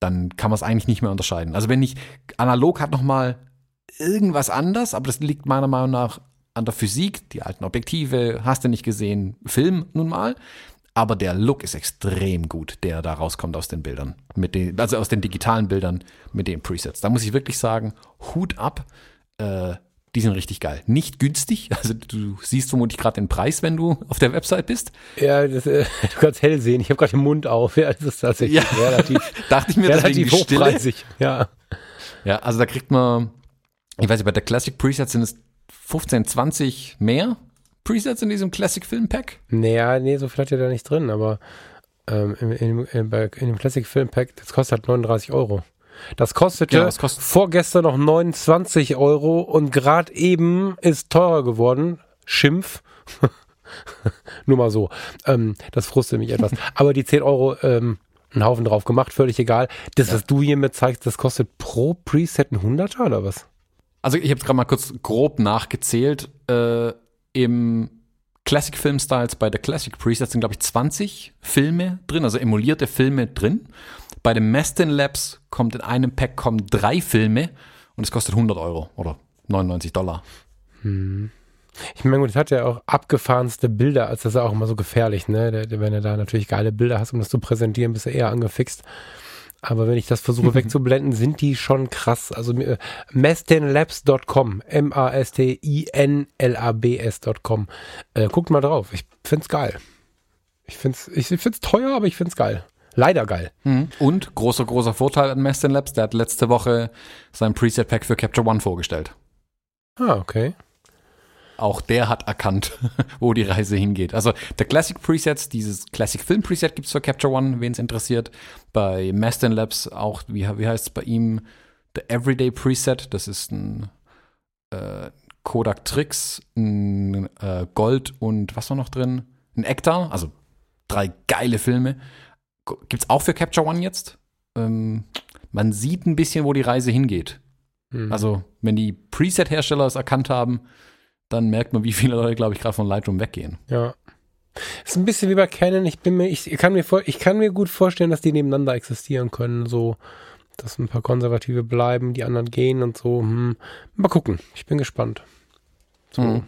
Dann kann man es eigentlich nicht mehr unterscheiden. Also wenn ich analog hat noch mal irgendwas anders, aber das liegt meiner Meinung nach an der Physik, die alten Objektive, hast du nicht gesehen, Film nun mal aber der Look ist extrem gut, der da rauskommt aus den Bildern, mit den, also aus den digitalen Bildern mit den Presets. Da muss ich wirklich sagen, Hut ab. Äh, die sind richtig geil. Nicht günstig. *laughs* Also du siehst vermutlich gerade den Preis, wenn du auf der Website bist. Ja, das, äh, *laughs* du kannst hell sehen. Ich habe gerade den Mund auf. *laughs* Ja, das ist tatsächlich ja. relativ, Dachte ich mir, relativ hochpreisig. Ja. Ja, also da kriegt man, ich weiß nicht, bei der Classic Presets sind es 15, 20 mehr Presets in diesem Classic Film Pack? Naja, nee, so viel hat ihr da nicht drin, aber ähm, in, in, in, in, dem Classic Film Pack, das kostet halt 39 Euro. Das kostete ja, das kostet vorgestern noch 29 Euro und gerade eben ist teurer geworden. Schimpf. *laughs* Nur mal so. Ähm, das frustet mich etwas. *laughs* Aber die 10 Euro, ähm, einen Haufen drauf gemacht, völlig egal. Das, ja. was du hier mit zeigst, das kostet pro Preset ein Hunderter oder was? Also ich habe gerade mal kurz grob nachgezählt. Äh, im Classic Film Styles bei der Classic Preset sind, glaube ich, 20 Filme drin, also emulierte Filme drin. Bei den Mastin Labs kommt in einem Pack kommen drei Filme und es kostet 100 Euro oder 99 Dollar. Hm. Ich meine, das hat ja auch abgefahrenste Bilder, als das ist auch immer so gefährlich, ne? Wenn du da natürlich geile Bilder hast, um das zu präsentieren, bist du eher angefixt. Aber wenn ich das versuche wegzublenden, sind die schon krass. Also äh, mastinlabs.com, M-A-S-T-I-N-L-A-B-S.com. Äh, guckt mal drauf. Ich find's geil. Ich find's, ich find's teuer, aber ich find's geil. Leider geil. Mhm. Und großer, großer Vorteil an Mastin Labs, der hat letzte Woche sein Preset Pack für Capture One vorgestellt. Ah, okay auch der hat erkannt, *laughs* wo die Reise hingeht. Also der Classic Presets, dieses Classic Film Preset gibt es für Capture One, wen es interessiert. Bei Mastin Labs auch, wie, wie heißt es bei ihm? Der Everyday Preset, das ist ein äh, Kodak Tricks, ein äh, Gold und was war noch drin? Ein Ektar, also drei geile Filme. Gibt es auch für Capture One jetzt. Ähm, man sieht ein bisschen, wo die Reise hingeht. Mhm. Also, wenn die Preset-Hersteller es erkannt haben, dann merkt man, wie viele Leute, glaube ich, gerade von Lightroom weggehen. Ja. Ist ein bisschen wie bei Canon. Ich bin mir, ich kann mir, vor, ich kann mir gut vorstellen, dass die nebeneinander existieren können. So, dass ein paar Konservative bleiben, die anderen gehen und so. Hm. Mal gucken. Ich bin gespannt. So. Hm.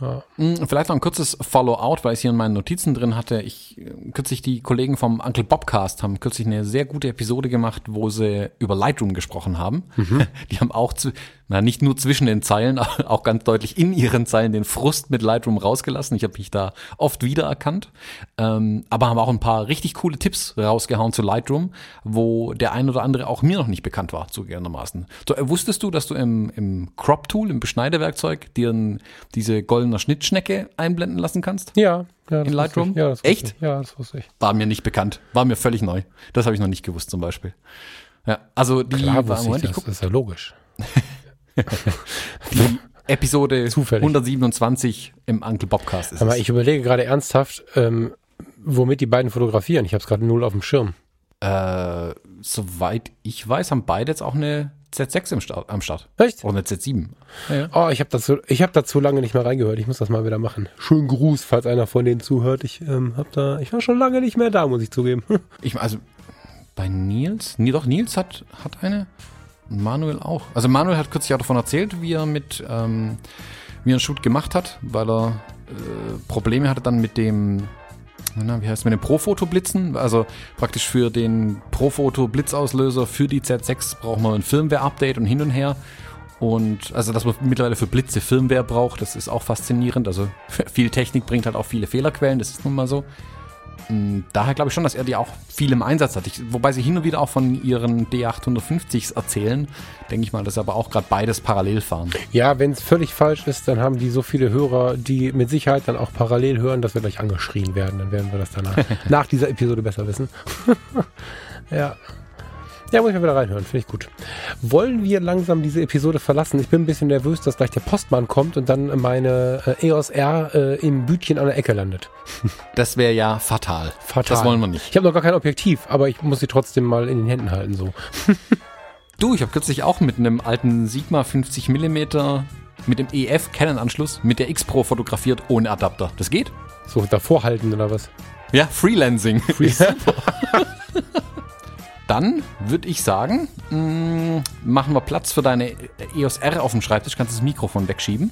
Ja. Hm, vielleicht noch ein kurzes Follow-out, weil ich es hier in meinen Notizen drin hatte. Ich äh, kürzlich die Kollegen vom Uncle Bobcast haben kürzlich eine sehr gute Episode gemacht, wo sie über Lightroom gesprochen haben. Mhm. *laughs* Die haben auch zu, na, nicht nur zwischen den Zeilen, *laughs* auch ganz deutlich in ihren Zeilen den Frust mit Lightroom rausgelassen. Ich habe mich da oft wiedererkannt. Ähm, aber haben auch ein paar richtig coole Tipps rausgehauen zu Lightroom, wo der ein oder andere auch mir noch nicht bekannt war, zugegebenermaßen. So, äh, wusstest du, dass du im, im Crop-Tool, im Beschneidewerkzeug, dir diese goldene Schnittschnecke einblenden lassen kannst? Ja. ja in Lightroom? Ja, Echt? Ich. Ja, das wusste ich. War mir nicht bekannt. War mir völlig neu. Das habe ich noch nicht gewusst zum Beispiel. Ja, also die Klar, war, Moment, ich, das, das ist ja logisch. Episode *laughs* Zufällig. 127 im Uncle Bobcast ist Aber es. ich überlege gerade ernsthaft, ähm, womit die beiden fotografieren. Ich habe es gerade null auf dem Schirm. Äh, soweit ich weiß, haben beide jetzt auch eine Z6 im Start, am Start. Echt? Oder eine Z7. Ja, ja. Oh, ich habe dazu, ich habe dazu lange nicht mehr reingehört. Ich muss das mal wieder machen. Schönen Gruß, falls einer von denen zuhört. Ich ähm, hab da, ich war schon lange nicht mehr da, muss ich zugeben. *laughs* ich also bei Nils, nee, doch Nils hat hat eine. Manuel auch. Also Manuel hat kürzlich auch davon erzählt, wie er mit ähm, wie er einen Shoot gemacht hat, weil er äh, Probleme hatte dann mit dem na, wie heißt es, mit dem Profoto-Blitzen. Also praktisch für den Profoto-Blitzauslöser für die Z6 braucht man ein Firmware-Update und hin und her. Und also, dass man mittlerweile für Blitze Firmware braucht, das ist auch faszinierend. Also *laughs* viel Technik bringt halt auch viele Fehlerquellen, das ist nun mal so. Hm, daher glaube ich schon, dass er die auch viel im Einsatz hat. Ich, wobei sie hin und wieder auch von ihren D850s erzählen, denke ich mal, dass sie aber auch gerade beides parallel fahren. Ja, wenn es völlig falsch ist, dann haben die so viele Hörer, die mit Sicherheit dann auch parallel hören, dass wir gleich angeschrien werden. Dann werden wir das danach *laughs* nach dieser Episode besser wissen. *laughs* ja. Ja, muss ich mal wieder reinhören, finde ich gut. Wollen wir langsam diese Episode verlassen? Ich bin ein bisschen nervös, dass gleich der Postmann kommt und dann meine äh, EOS R äh, im Bütchen an der Ecke landet. *laughs* Das wäre ja fatal. Fatal. Das wollen wir nicht. Ich habe noch gar kein Objektiv, aber ich muss sie trotzdem mal in den Händen halten so. *laughs* du, ich habe kürzlich auch mit einem alten Sigma 50 mm mit dem EF Canon Anschluss mit der X Pro fotografiert ohne Adapter. Das geht? So davor halten oder was? Ja, Freelancing. Free *laughs* Dann würde ich sagen, mh, mm, machen wir Platz für deine EOS R auf dem Schreibtisch, kannst das Mikrofon wegschieben.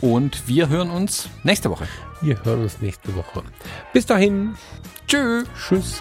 Und wir hören uns nächste Woche. Wir hören uns nächste Woche. Bis dahin. Tschö. Tschüss.